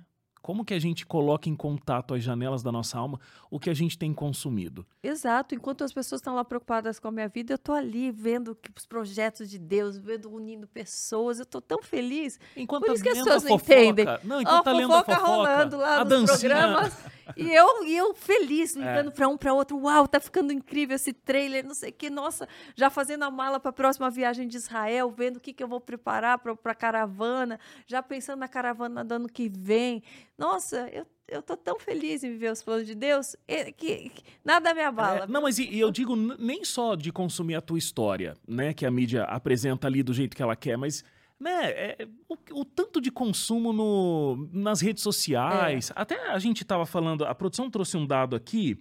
Como que a gente coloca em contato as janelas da nossa alma o que a gente tem consumido? Exato. Enquanto as pessoas estão lá preocupadas com a minha vida, eu estou ali vendo os projetos de Deus, vendo unindo pessoas. Eu estou tão feliz. Enquanto Por isso que as pessoas não entendem. Não, enquanto a, a lenda fofoca, rolando lá a nos dancinha... programas. *laughs* E eu, e eu feliz, ligando é. para um para outro. Uau, tá ficando incrível esse trailer, não sei o que. Nossa, já fazendo a mala para a próxima viagem de Israel, vendo o que, que eu vou preparar para a caravana, já pensando na caravana do ano que vem. Nossa, eu eu tô tão feliz em viver os planos de Deus que, que nada me abala. É, não, mas e, e, eu digo nem só de consumir a tua história, né, que a mídia apresenta ali do jeito que ela quer, mas né, é, o, o, tanto de consumo no, nas redes sociais. É. Até a gente estava falando, a produção trouxe um dado aqui.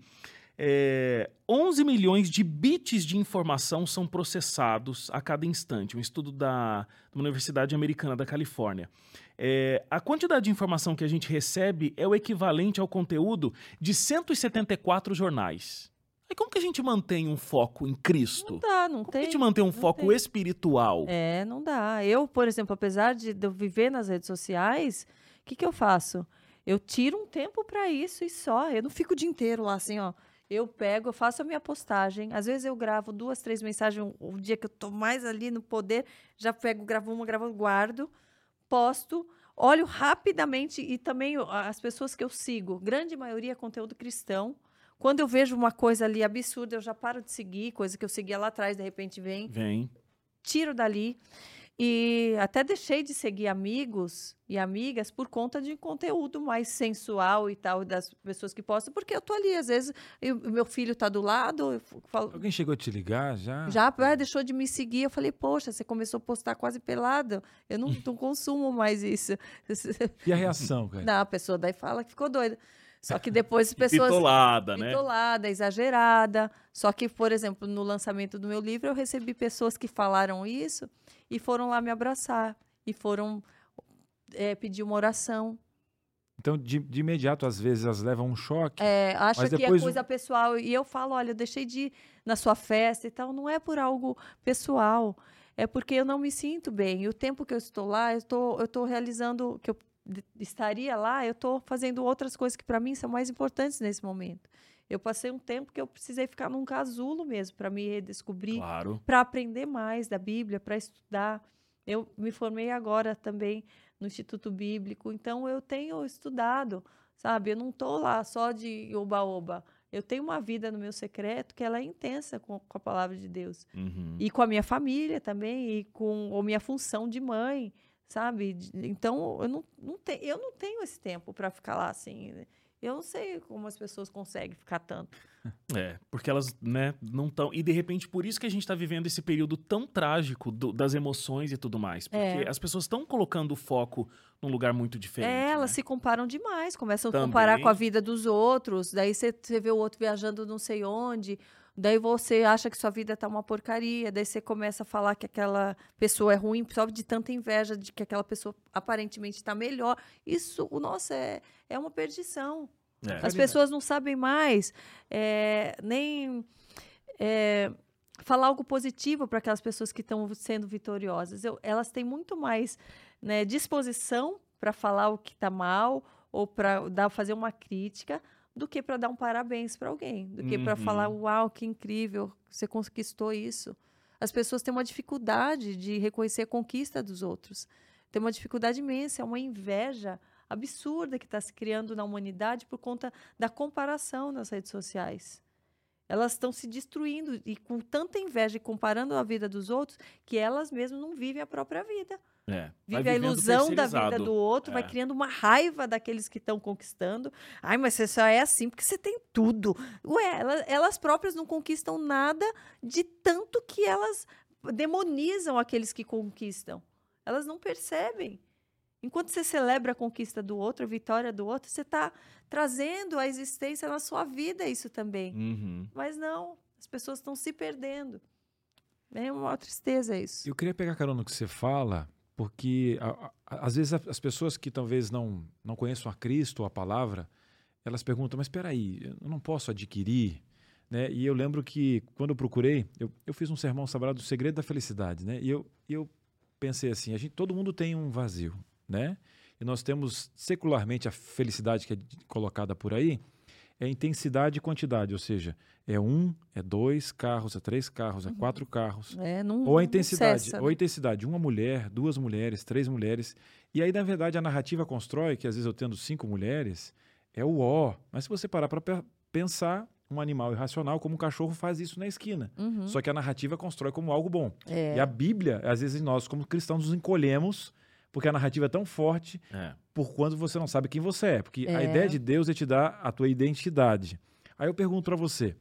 É, 11 milhões de bits de informação são processados a cada instante. Um estudo da, da Universidade Americana da Califórnia. É, a quantidade de informação que a gente recebe é o equivalente ao conteúdo de 174 jornais. Aí como que a gente mantém um foco em Cristo? Não dá, não como tem. a gente mantém um foco tem. espiritual? É, não dá. Eu, por exemplo, apesar de eu viver nas redes sociais, o que, que eu faço? Eu tiro um tempo para isso e só. Eu não fico o dia inteiro lá assim, ó. Eu pego, eu faço a minha postagem. Às vezes eu gravo duas, três mensagens. O um, dia que eu tô mais ali no poder, já pego, gravo uma, gravo, guardo, posto olho rapidamente e também as pessoas que eu sigo, grande maioria é conteúdo cristão. Quando eu vejo uma coisa ali absurda, eu já paro de seguir, coisa que eu seguia lá atrás, de repente vem. Vem. Tiro dali. E até deixei de seguir amigos e amigas por conta de conteúdo mais sensual e tal, das pessoas que postam, porque eu tô ali, às vezes, o meu filho tá do lado, eu falo, Alguém chegou a te ligar já? já ah, deixou de me seguir. Eu falei, poxa, você começou a postar quase pelado. Eu não, *laughs* não consumo mais isso. *laughs* E a reação, cara? Não, a pessoa daí fala que ficou doida. Só que depois as *laughs* pessoas. Pitolada, né? Pitolada, exagerada. Só que, por exemplo, no lançamento do meu livro, eu recebi pessoas que falaram isso e foram lá me abraçar. E foram é, pedir uma oração. Então, de, de imediato, às vezes, elas levam um choque. É, acha que é o- coisa pessoal. E eu falo, olha, eu deixei de ir na sua festa e tal. Não é por algo pessoal. É porque eu não me sinto bem. E o tempo que eu estou lá, eu estou, eu estou realizando, que eu estaria lá, eu estou fazendo outras coisas que para mim são mais importantes nesse momento. Eu passei um tempo que eu precisei ficar num casulo mesmo para me redescobrir Claro. para aprender mais da Bíblia, para estudar. Eu me formei agora também no Instituto Bíblico, então eu tenho estudado, sabe? Eu não estou lá só de oba-oba. Eu tenho uma vida no meu secreto que ela é intensa com, com a palavra de Deus. Uhum. E com a minha família também, e com a minha função de mãe, sabe? Então, eu não, não, te, eu não tenho esse tempo para ficar lá assim. Eu não sei como as pessoas conseguem ficar tanto. *laughs* É, porque elas, né, não estão. E de repente, por isso que a gente tá vivendo esse período tão trágico do- das emoções e tudo mais. Porque É. as pessoas estão colocando o foco num lugar muito diferente. É, elas né? se comparam demais, começam a Também. comparar com a vida dos outros, daí você vê o outro viajando não sei onde, daí você acha que sua vida tá uma porcaria, daí você começa a falar que aquela pessoa é ruim, só de tanta inveja de que aquela pessoa aparentemente está melhor. Isso, o nossa, é, é uma perdição. É. As pessoas não sabem mais é, nem é, falar algo positivo para aquelas pessoas que estão sendo vitoriosas. Eu- elas têm muito mais né, disposição para falar o que está mal ou para fazer uma crítica do que para dar um parabéns para alguém, do que para Uhum. falar, uau, que incrível, você conquistou isso. As pessoas têm uma dificuldade de reconhecer a conquista dos outros. Tem uma dificuldade imensa, é uma inveja absurda que está se criando na humanidade por conta da comparação nas redes sociais. Elas estão se destruindo e com tanta inveja e comparando a vida dos outros que elas mesmas não vivem a própria vida. É, vai Vive a ilusão da vida do outro, vai É. criando uma raiva daqueles que estão conquistando. Ai, mas você só é assim porque você tem tudo. Ué, elas, elas próprias não conquistam nada de tanto que elas demonizam aqueles que conquistam. Elas não percebem. Enquanto você celebra a conquista do outro, a vitória do outro, você está trazendo à existência na sua vida isso também. Uhum. Mas não, as pessoas estão se perdendo. É uma tristeza isso. Eu queria pegar carona no que você fala, porque a- a- às vezes as pessoas que talvez não, não conheçam a Cristo ou a palavra, elas perguntam, mas espera aí, eu não posso adquirir? Né? E eu lembro que quando eu procurei, eu, eu fiz um sermão chamado O Segredo da Felicidade, né? E eu, eu pensei assim, a gente, todo mundo tem um vazio, né? E nós temos secularmente a felicidade que é colocada por aí, é intensidade e quantidade, ou seja, é um, é dois carros, é três carros, é quatro carros. É, não, Ou a intensidade, cessa, ou a né? intensidade, uma mulher, duas mulheres, três mulheres. E aí, na verdade, a narrativa constrói que às vezes eu tendo cinco mulheres, é o ó. Mas se você parar para pensar, um animal irracional, como um cachorro, faz isso na esquina. Uhum. Só que a narrativa constrói como algo bom. É. E a Bíblia, às vezes nós, como cristãos, nos encolhemos, porque a narrativa é tão forte, É. por quando você não sabe quem você é. Porque a É. ideia de Deus é te dar a tua identidade. Aí eu pergunto para você,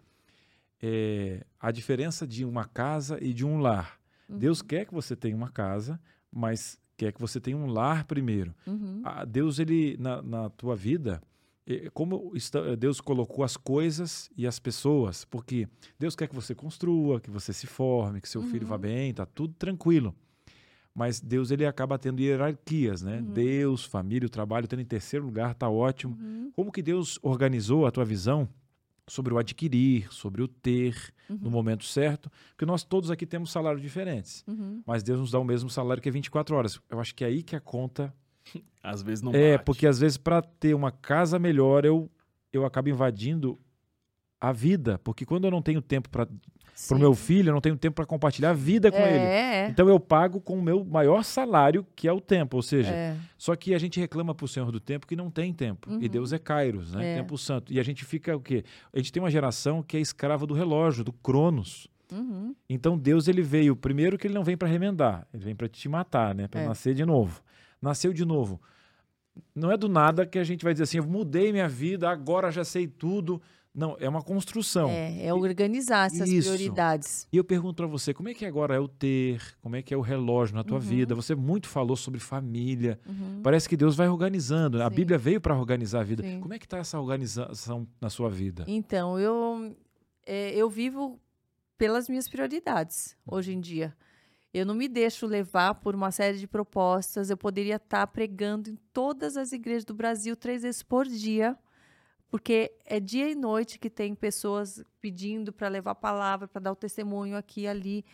é, a diferença de uma casa e de um lar. Uhum. Deus quer que você tenha uma casa, mas quer que você tenha um lar primeiro. Uhum. Ah, Deus, ele na, na tua vida, eh, como está- Deus colocou as coisas e as pessoas, porque Deus quer que você construa, que você se forme, que seu filho vá Uhum. bem, tá tudo tranquilo. Mas Deus ele acaba tendo hierarquias, né? Uhum. Deus, família, o trabalho, tendo em terceiro lugar, tá ótimo. Uhum. Como que Deus organizou a tua visão sobre o adquirir, sobre o ter no Uhum. momento certo? Porque nós todos aqui temos salários diferentes, Uhum. mas Deus nos dá o mesmo salário que é 24 horas. Eu acho que é aí que a conta *laughs* Às vezes não é, bate. porque às vezes para ter uma casa melhor eu eu acabo invadindo a vida, porque quando eu não tenho tempo para o meu filho, eu não tenho tempo para compartilhar a vida com ele. É, é. Então eu pago com o meu maior salário, que é o tempo, ou seja, É. só que a gente reclama pro Senhor do tempo que não tem tempo. E Uhum. Deus é Kairos, né? É. Tempo santo. E a gente fica o quê? A gente tem uma geração que é escrava do relógio, do Cronos. Uhum. Então Deus ele veio, primeiro que ele não vem para remendar, ele vem para te matar, né? Para É. nascer de novo. Nasceu de novo. Não é do nada que a gente vai dizer assim, eu mudei minha vida, agora já sei tudo. Não, é uma construção. É, é organizar essas Isso. prioridades. E eu pergunto para você, como é que agora é o ter? Como é que é o relógio na tua Uhum. vida? Você muito falou sobre família. Uhum. Parece que Deus vai organizando. A Sim. Bíblia veio para organizar a vida. Sim. Como é que está essa organização na sua vida? Então, eu, é, eu vivo pelas minhas prioridades hoje em dia. Eu não me deixo levar por uma série de propostas. Eu poderia estar pregando em todas as igrejas do Brasil três vezes por dia, porque é dia e noite que tem pessoas pedindo para levar a palavra, para dar o testemunho aqui e ali.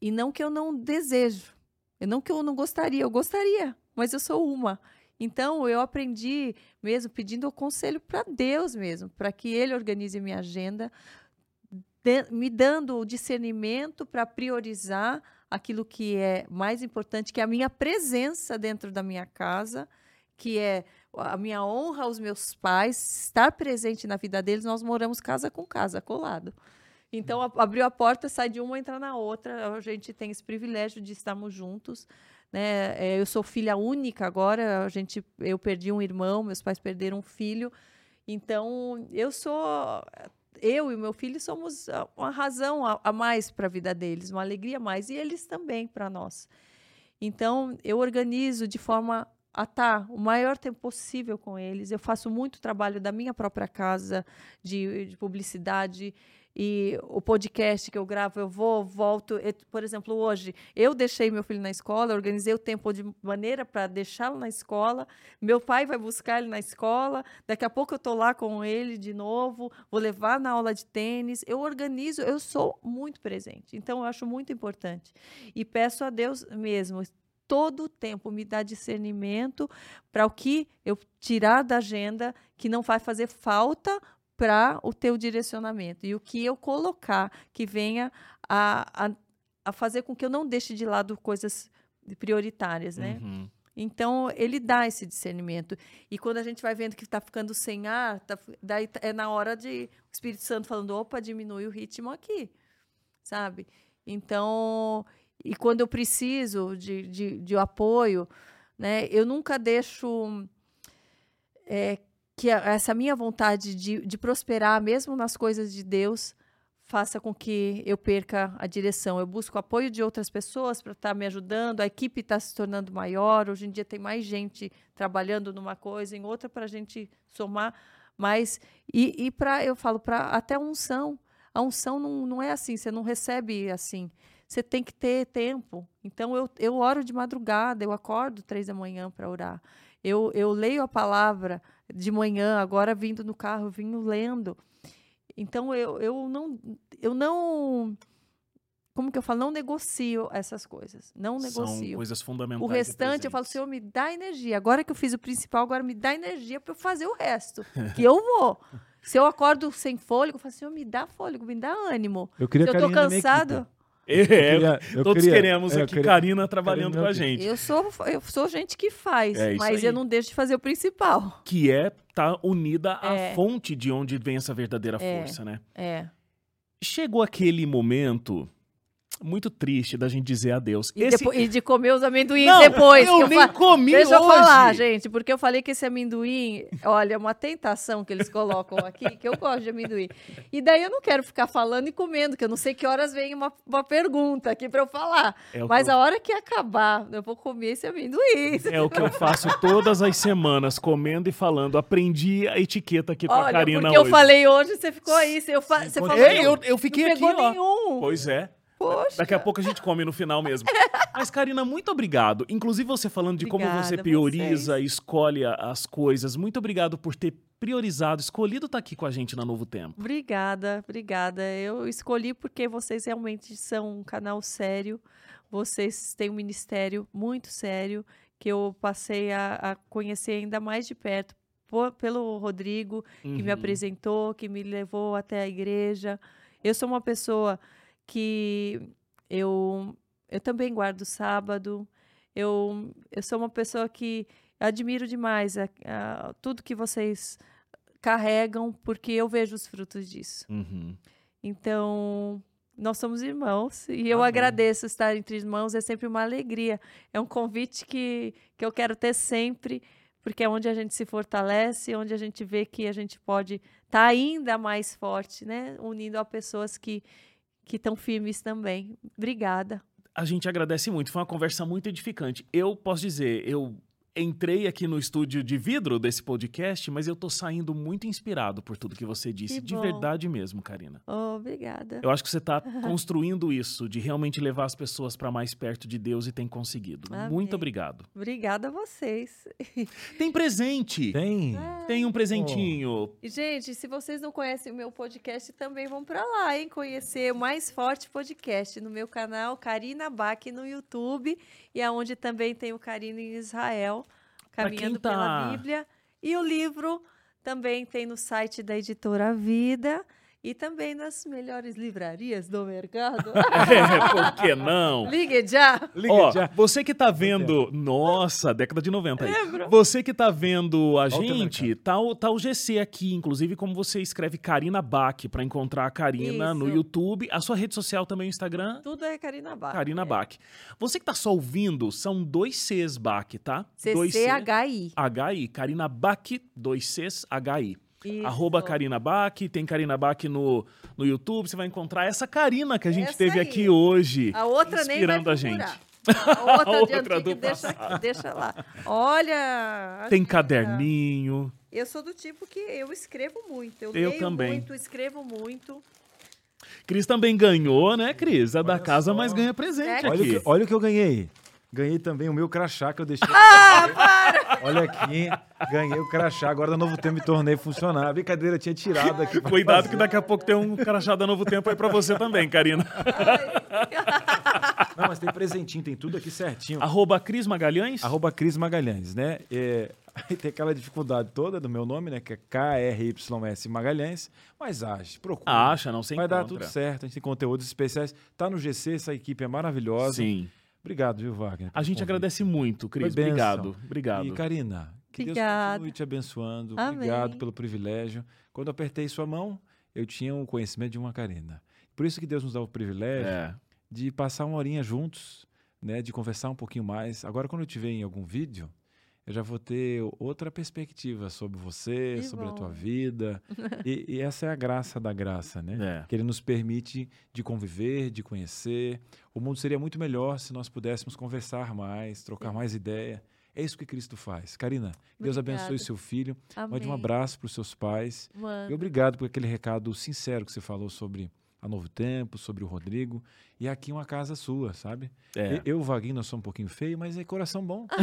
E não que eu não desejo, e não que eu não gostaria, eu gostaria, mas eu sou uma. Então eu aprendi mesmo pedindo o conselho para Deus mesmo, para que Ele organize minha agenda, de- me dando o discernimento para priorizar aquilo que é mais importante, que é a minha presença dentro da minha casa, que é a minha honra aos meus pais, estar presente na vida deles. Nós moramos casa com casa, colado. Então, a- abriu a porta, sai de uma, entra na outra. A gente tem esse privilégio de estarmos juntos. Né? É, Eu sou filha única agora. A gente, eu perdi um irmão, meus pais perderam um filho. Então, eu sou. Eu e meu filho somos uma razão a, a mais para a vida deles, uma alegria a mais. E eles também para nós. Então, eu organizo de forma a estar o maior tempo possível com eles. Eu faço muito trabalho da minha própria casa, de, de publicidade. E o podcast que eu gravo, eu vou, volto. Por exemplo, hoje, eu deixei meu filho na escola, organizei o tempo de maneira para deixá-lo na escola. Meu pai vai buscar ele na escola. Daqui a pouco eu estou lá com ele de novo, vou levar na aula de tênis. Eu organizo, eu sou muito presente. Então, eu acho muito importante. E peço a Deus mesmo, todo o tempo me dá discernimento para o que eu tirar da agenda que não vai fazer falta para o teu direcionamento e o que eu colocar que venha a, a, a fazer com que eu não deixe de lado coisas prioritárias, né? Uhum. Então, ele dá esse discernimento. E quando a gente vai vendo que está ficando sem ar, tá daí é na hora de o Espírito Santo falando, opa, diminui o ritmo aqui, sabe? Então, e quando eu preciso de, de, de apoio, né, eu nunca deixo é, que essa minha vontade de, de prosperar, mesmo nas coisas de Deus, faça com que eu perca a direção. Eu busco apoio de outras pessoas para estar me ajudando, a equipe está se tornando maior, hoje em dia tem mais gente trabalhando numa coisa, em outra, para a gente somar mais. E, e para, eu falo, para até a unção. A unção não, não é assim, você não recebe assim. Você tem que ter tempo. Então, eu, eu oro de madrugada, eu acordo três da manhã para orar. Eu, eu leio a palavra de manhã, agora vindo no carro, vim lendo. Então, eu, eu, não, eu não. Como que eu falo? Não negocio essas coisas. Não São negocio. coisas fundamentais. O restante, eu falo. Senhor, me dá energia. Agora que eu fiz o principal, agora me dá energia para eu fazer o resto. que eu vou. *laughs* Se eu acordo sem fôlego, eu falo, Senhor, me dá fôlego, me dá ânimo. Eu queria Se eu tô cansado, Eu queria- eu todos queria- queremos é, aqui queria- Karina trabalhando Karina com a gente. eu sou, eu sou gente que faz, É mas aí. eu não deixo de fazer o principal. Que é tá unida à É. fonte de onde vem essa verdadeira É. força, né? É. Chegou aquele momento muito triste da gente dizer adeus. E, Esse- depo- e de comer os amendoins Não, depois. eu que nem fa- comi Deixa eu hoje. falar, gente, porque eu falei que esse amendoim, olha, é uma tentação que eles colocam aqui, que eu gosto de amendoim. E daí eu não quero ficar falando e comendo, que eu não sei que horas vem uma, uma pergunta aqui para eu falar. É Mas eu- a hora que acabar, eu vou comer esse amendoim. É o que eu faço todas as semanas, comendo e falando. Aprendi a etiqueta aqui com a Olha, Karina porque hoje. eu falei hoje, você ficou aí, você, eu fa- você falou, Ei, não, eu, eu fiquei não aqui, pegou ó. nenhum. Pois é. Poxa. Daqui a pouco a gente come no final mesmo. *laughs* Mas, Karina, muito obrigado. Inclusive, você falando de como Obrigada você a prioriza, escolhe a- as coisas. Muito obrigado por ter priorizado, escolhido estar aqui com a gente na Novo Tempo. Obrigada, obrigada. Eu escolhi porque vocês realmente são um canal sério. Vocês têm um ministério muito sério que eu passei a, a conhecer ainda mais de perto po- pelo Rodrigo, que me Uhum. apresentou, que me levou até a igreja. Eu sou uma pessoa que eu, eu também guardo sábado. Eu, eu sou uma pessoa que admiro demais a- a- tudo que vocês carregam, porque eu vejo os frutos disso. Uhum. Então, nós somos irmãos e eu Amém. agradeço estar entre irmãos, é sempre uma alegria. É um convite que, que eu quero ter sempre, porque é onde a gente se fortalece, onde a gente vê que a gente pode estar ainda mais forte, né? Unindo a pessoas que que estão firmes também. Obrigada. A gente agradece muito, foi uma conversa muito edificante. Eu posso dizer, eu entrei aqui no estúdio de vidro desse podcast, mas eu tô saindo muito inspirado por tudo que você disse, Que de verdade mesmo, Karina. Oh, obrigada. Eu acho que você tá *laughs* construindo isso, de realmente levar as pessoas para mais perto de Deus e tem conseguido. Amém. Muito obrigado. Obrigada a vocês. *laughs* Tem presente. Tem. Tem um presentinho. E, Gente, se vocês não conhecem o meu podcast, também vão para lá, hein? Conhecer o Mais Forte Podcast no meu canal Karina Bach no YouTube e aonde também tem o Karina em Israel, caminhando tá- pela Bíblia. E o livro também tem no site da editora Vida e também nas melhores livrarias do mercado. *laughs* É, por que não? Ligue já! Liga Ó, já. você que tá vendo. Nossa, década de 90 aí. Lembra? Você que tá vendo a gente, tá o, tá o GC aqui, inclusive como você escreve Karina Bach pra encontrar a Karina no Isso. YouTube. A sua rede social também, o Instagram, Tudo é Karina Bach. Karina é. Bach. Você que tá só ouvindo, são dois Cs Bach, tá? Dois C- CCHI. HI, Karina Bach, dois Cs, HI. Isso. Arroba Karina Bach, tem Karina Bach no, no YouTube, você vai encontrar essa Karina que a gente Essa teve aí. aqui hoje. A outra nem vai inspirando a procurar. gente. A *laughs* outra, A de outra do deixa, deixa lá. Olha. Tem aqui, caderninho. tá. Eu sou do tipo que eu escrevo muito. Eu, Eu leio também. muito, escrevo muito. Cris também ganhou, né, Cris? A da Olha casa, só. mas ganha presente É, Olha o, aqui. que, olha o que eu ganhei. Ganhei também o meu crachá que eu deixei. Ah, para! *laughs* Olha aqui, ganhei o crachá. Agora da Novo Tempo me tornei funcionário. A brincadeira tinha tirado aqui. Cuidado fazer. que daqui a pouco tem um crachá da Novo Tempo aí pra você também, Karina. Não, mas tem presentinho, tem tudo aqui certinho. Arroba Cris Magalhães. Arroba Cris Magalhães, né? É, aí tem aquela dificuldade toda do meu nome, né? Que é K-R-Y-S Magalhães. Mas ache, procura. Acha, não se Vai dar encontra. tudo certo, a gente tem conteúdos especiais. Tá no GC, essa equipe é maravilhosa. Sim. Obrigado, viu, Wagner? A gente convite. agradece muito, Cris. Obrigado. Obrigado. E, Karina, que Deus Obrigada. continue te abençoando. Amém. Obrigado pelo privilégio. Quando eu apertei sua mão, eu tinha o conhecimento de uma Karina. Por isso que Deus nos dá o privilégio É. de passar uma horinha juntos, né, de conversar um pouquinho mais. Agora, quando eu te ver em algum vídeo, eu já vou ter outra perspectiva sobre você, Que sobre a bom. tua vida. *laughs* e, e essa é a graça da graça, né? É. Que ele nos permite de conviver, de conhecer. O mundo seria muito melhor se nós pudéssemos conversar mais, trocar mais ideia. É isso que Cristo faz. Karina, Deus abençoe seu filho. Mande um Amém. abraço para os seus pais. Mano. E obrigado por aquele recado sincero que você falou sobre a Novo Tempo, sobre o Rodrigo. E aqui uma casa sua, sabe? É. Eu, Vaguinho, nós sou um pouquinho feio, mas é coração bom. *laughs*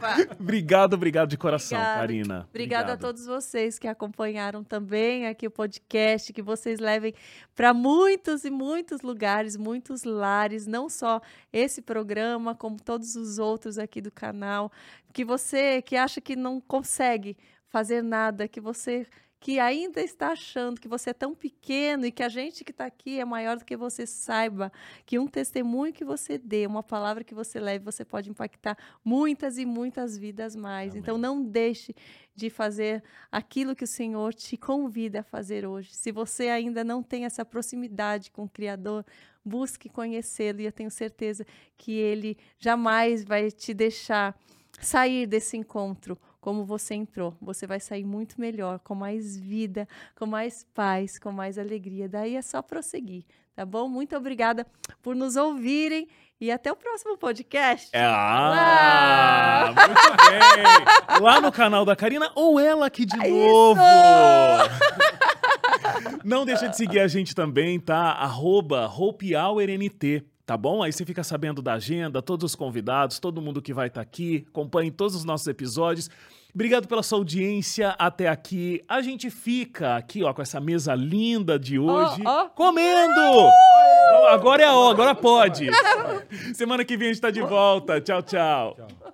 Ah. Obrigado, obrigado de coração, Obrigada. Karina. Obrigada a Obrigado. todos vocês que acompanharam também aqui o podcast, que vocês levem para muitos e muitos lugares, muitos lares, não só esse programa, como todos os outros aqui do canal. Que você que acha que não consegue fazer nada, que você que ainda está achando que você é tão pequeno e que a gente que está aqui é maior do que você saiba que um testemunho que você dê, uma palavra que você leve, você pode impactar muitas e muitas vidas mais. Amém. Então não deixe de fazer aquilo que o Senhor te convida a fazer hoje. Se você ainda não tem essa proximidade com o Criador, busque conhecê-lo e eu tenho certeza que ele jamais vai te deixar sair desse encontro como você entrou. Você vai sair muito melhor, com mais vida, com mais paz, com mais alegria. Daí é só prosseguir, tá bom? Muito obrigada por nos ouvirem e até o próximo podcast. É, Ah, muito bem. Lá no canal da Karina ou ela aqui de Isso! novo. Não deixa de seguir a gente também, tá? Arroba tá bom? Aí você fica sabendo da agenda, todos os convidados, todo mundo que vai estar aqui, acompanhe todos os nossos episódios. Obrigado pela sua audiência até aqui. A gente fica aqui, ó, com essa mesa linda de hoje, ó. comendo! Agora é a hora, agora pode. *laughs* Semana que vem a gente tá de volta. Tchau, tchau. Tchau.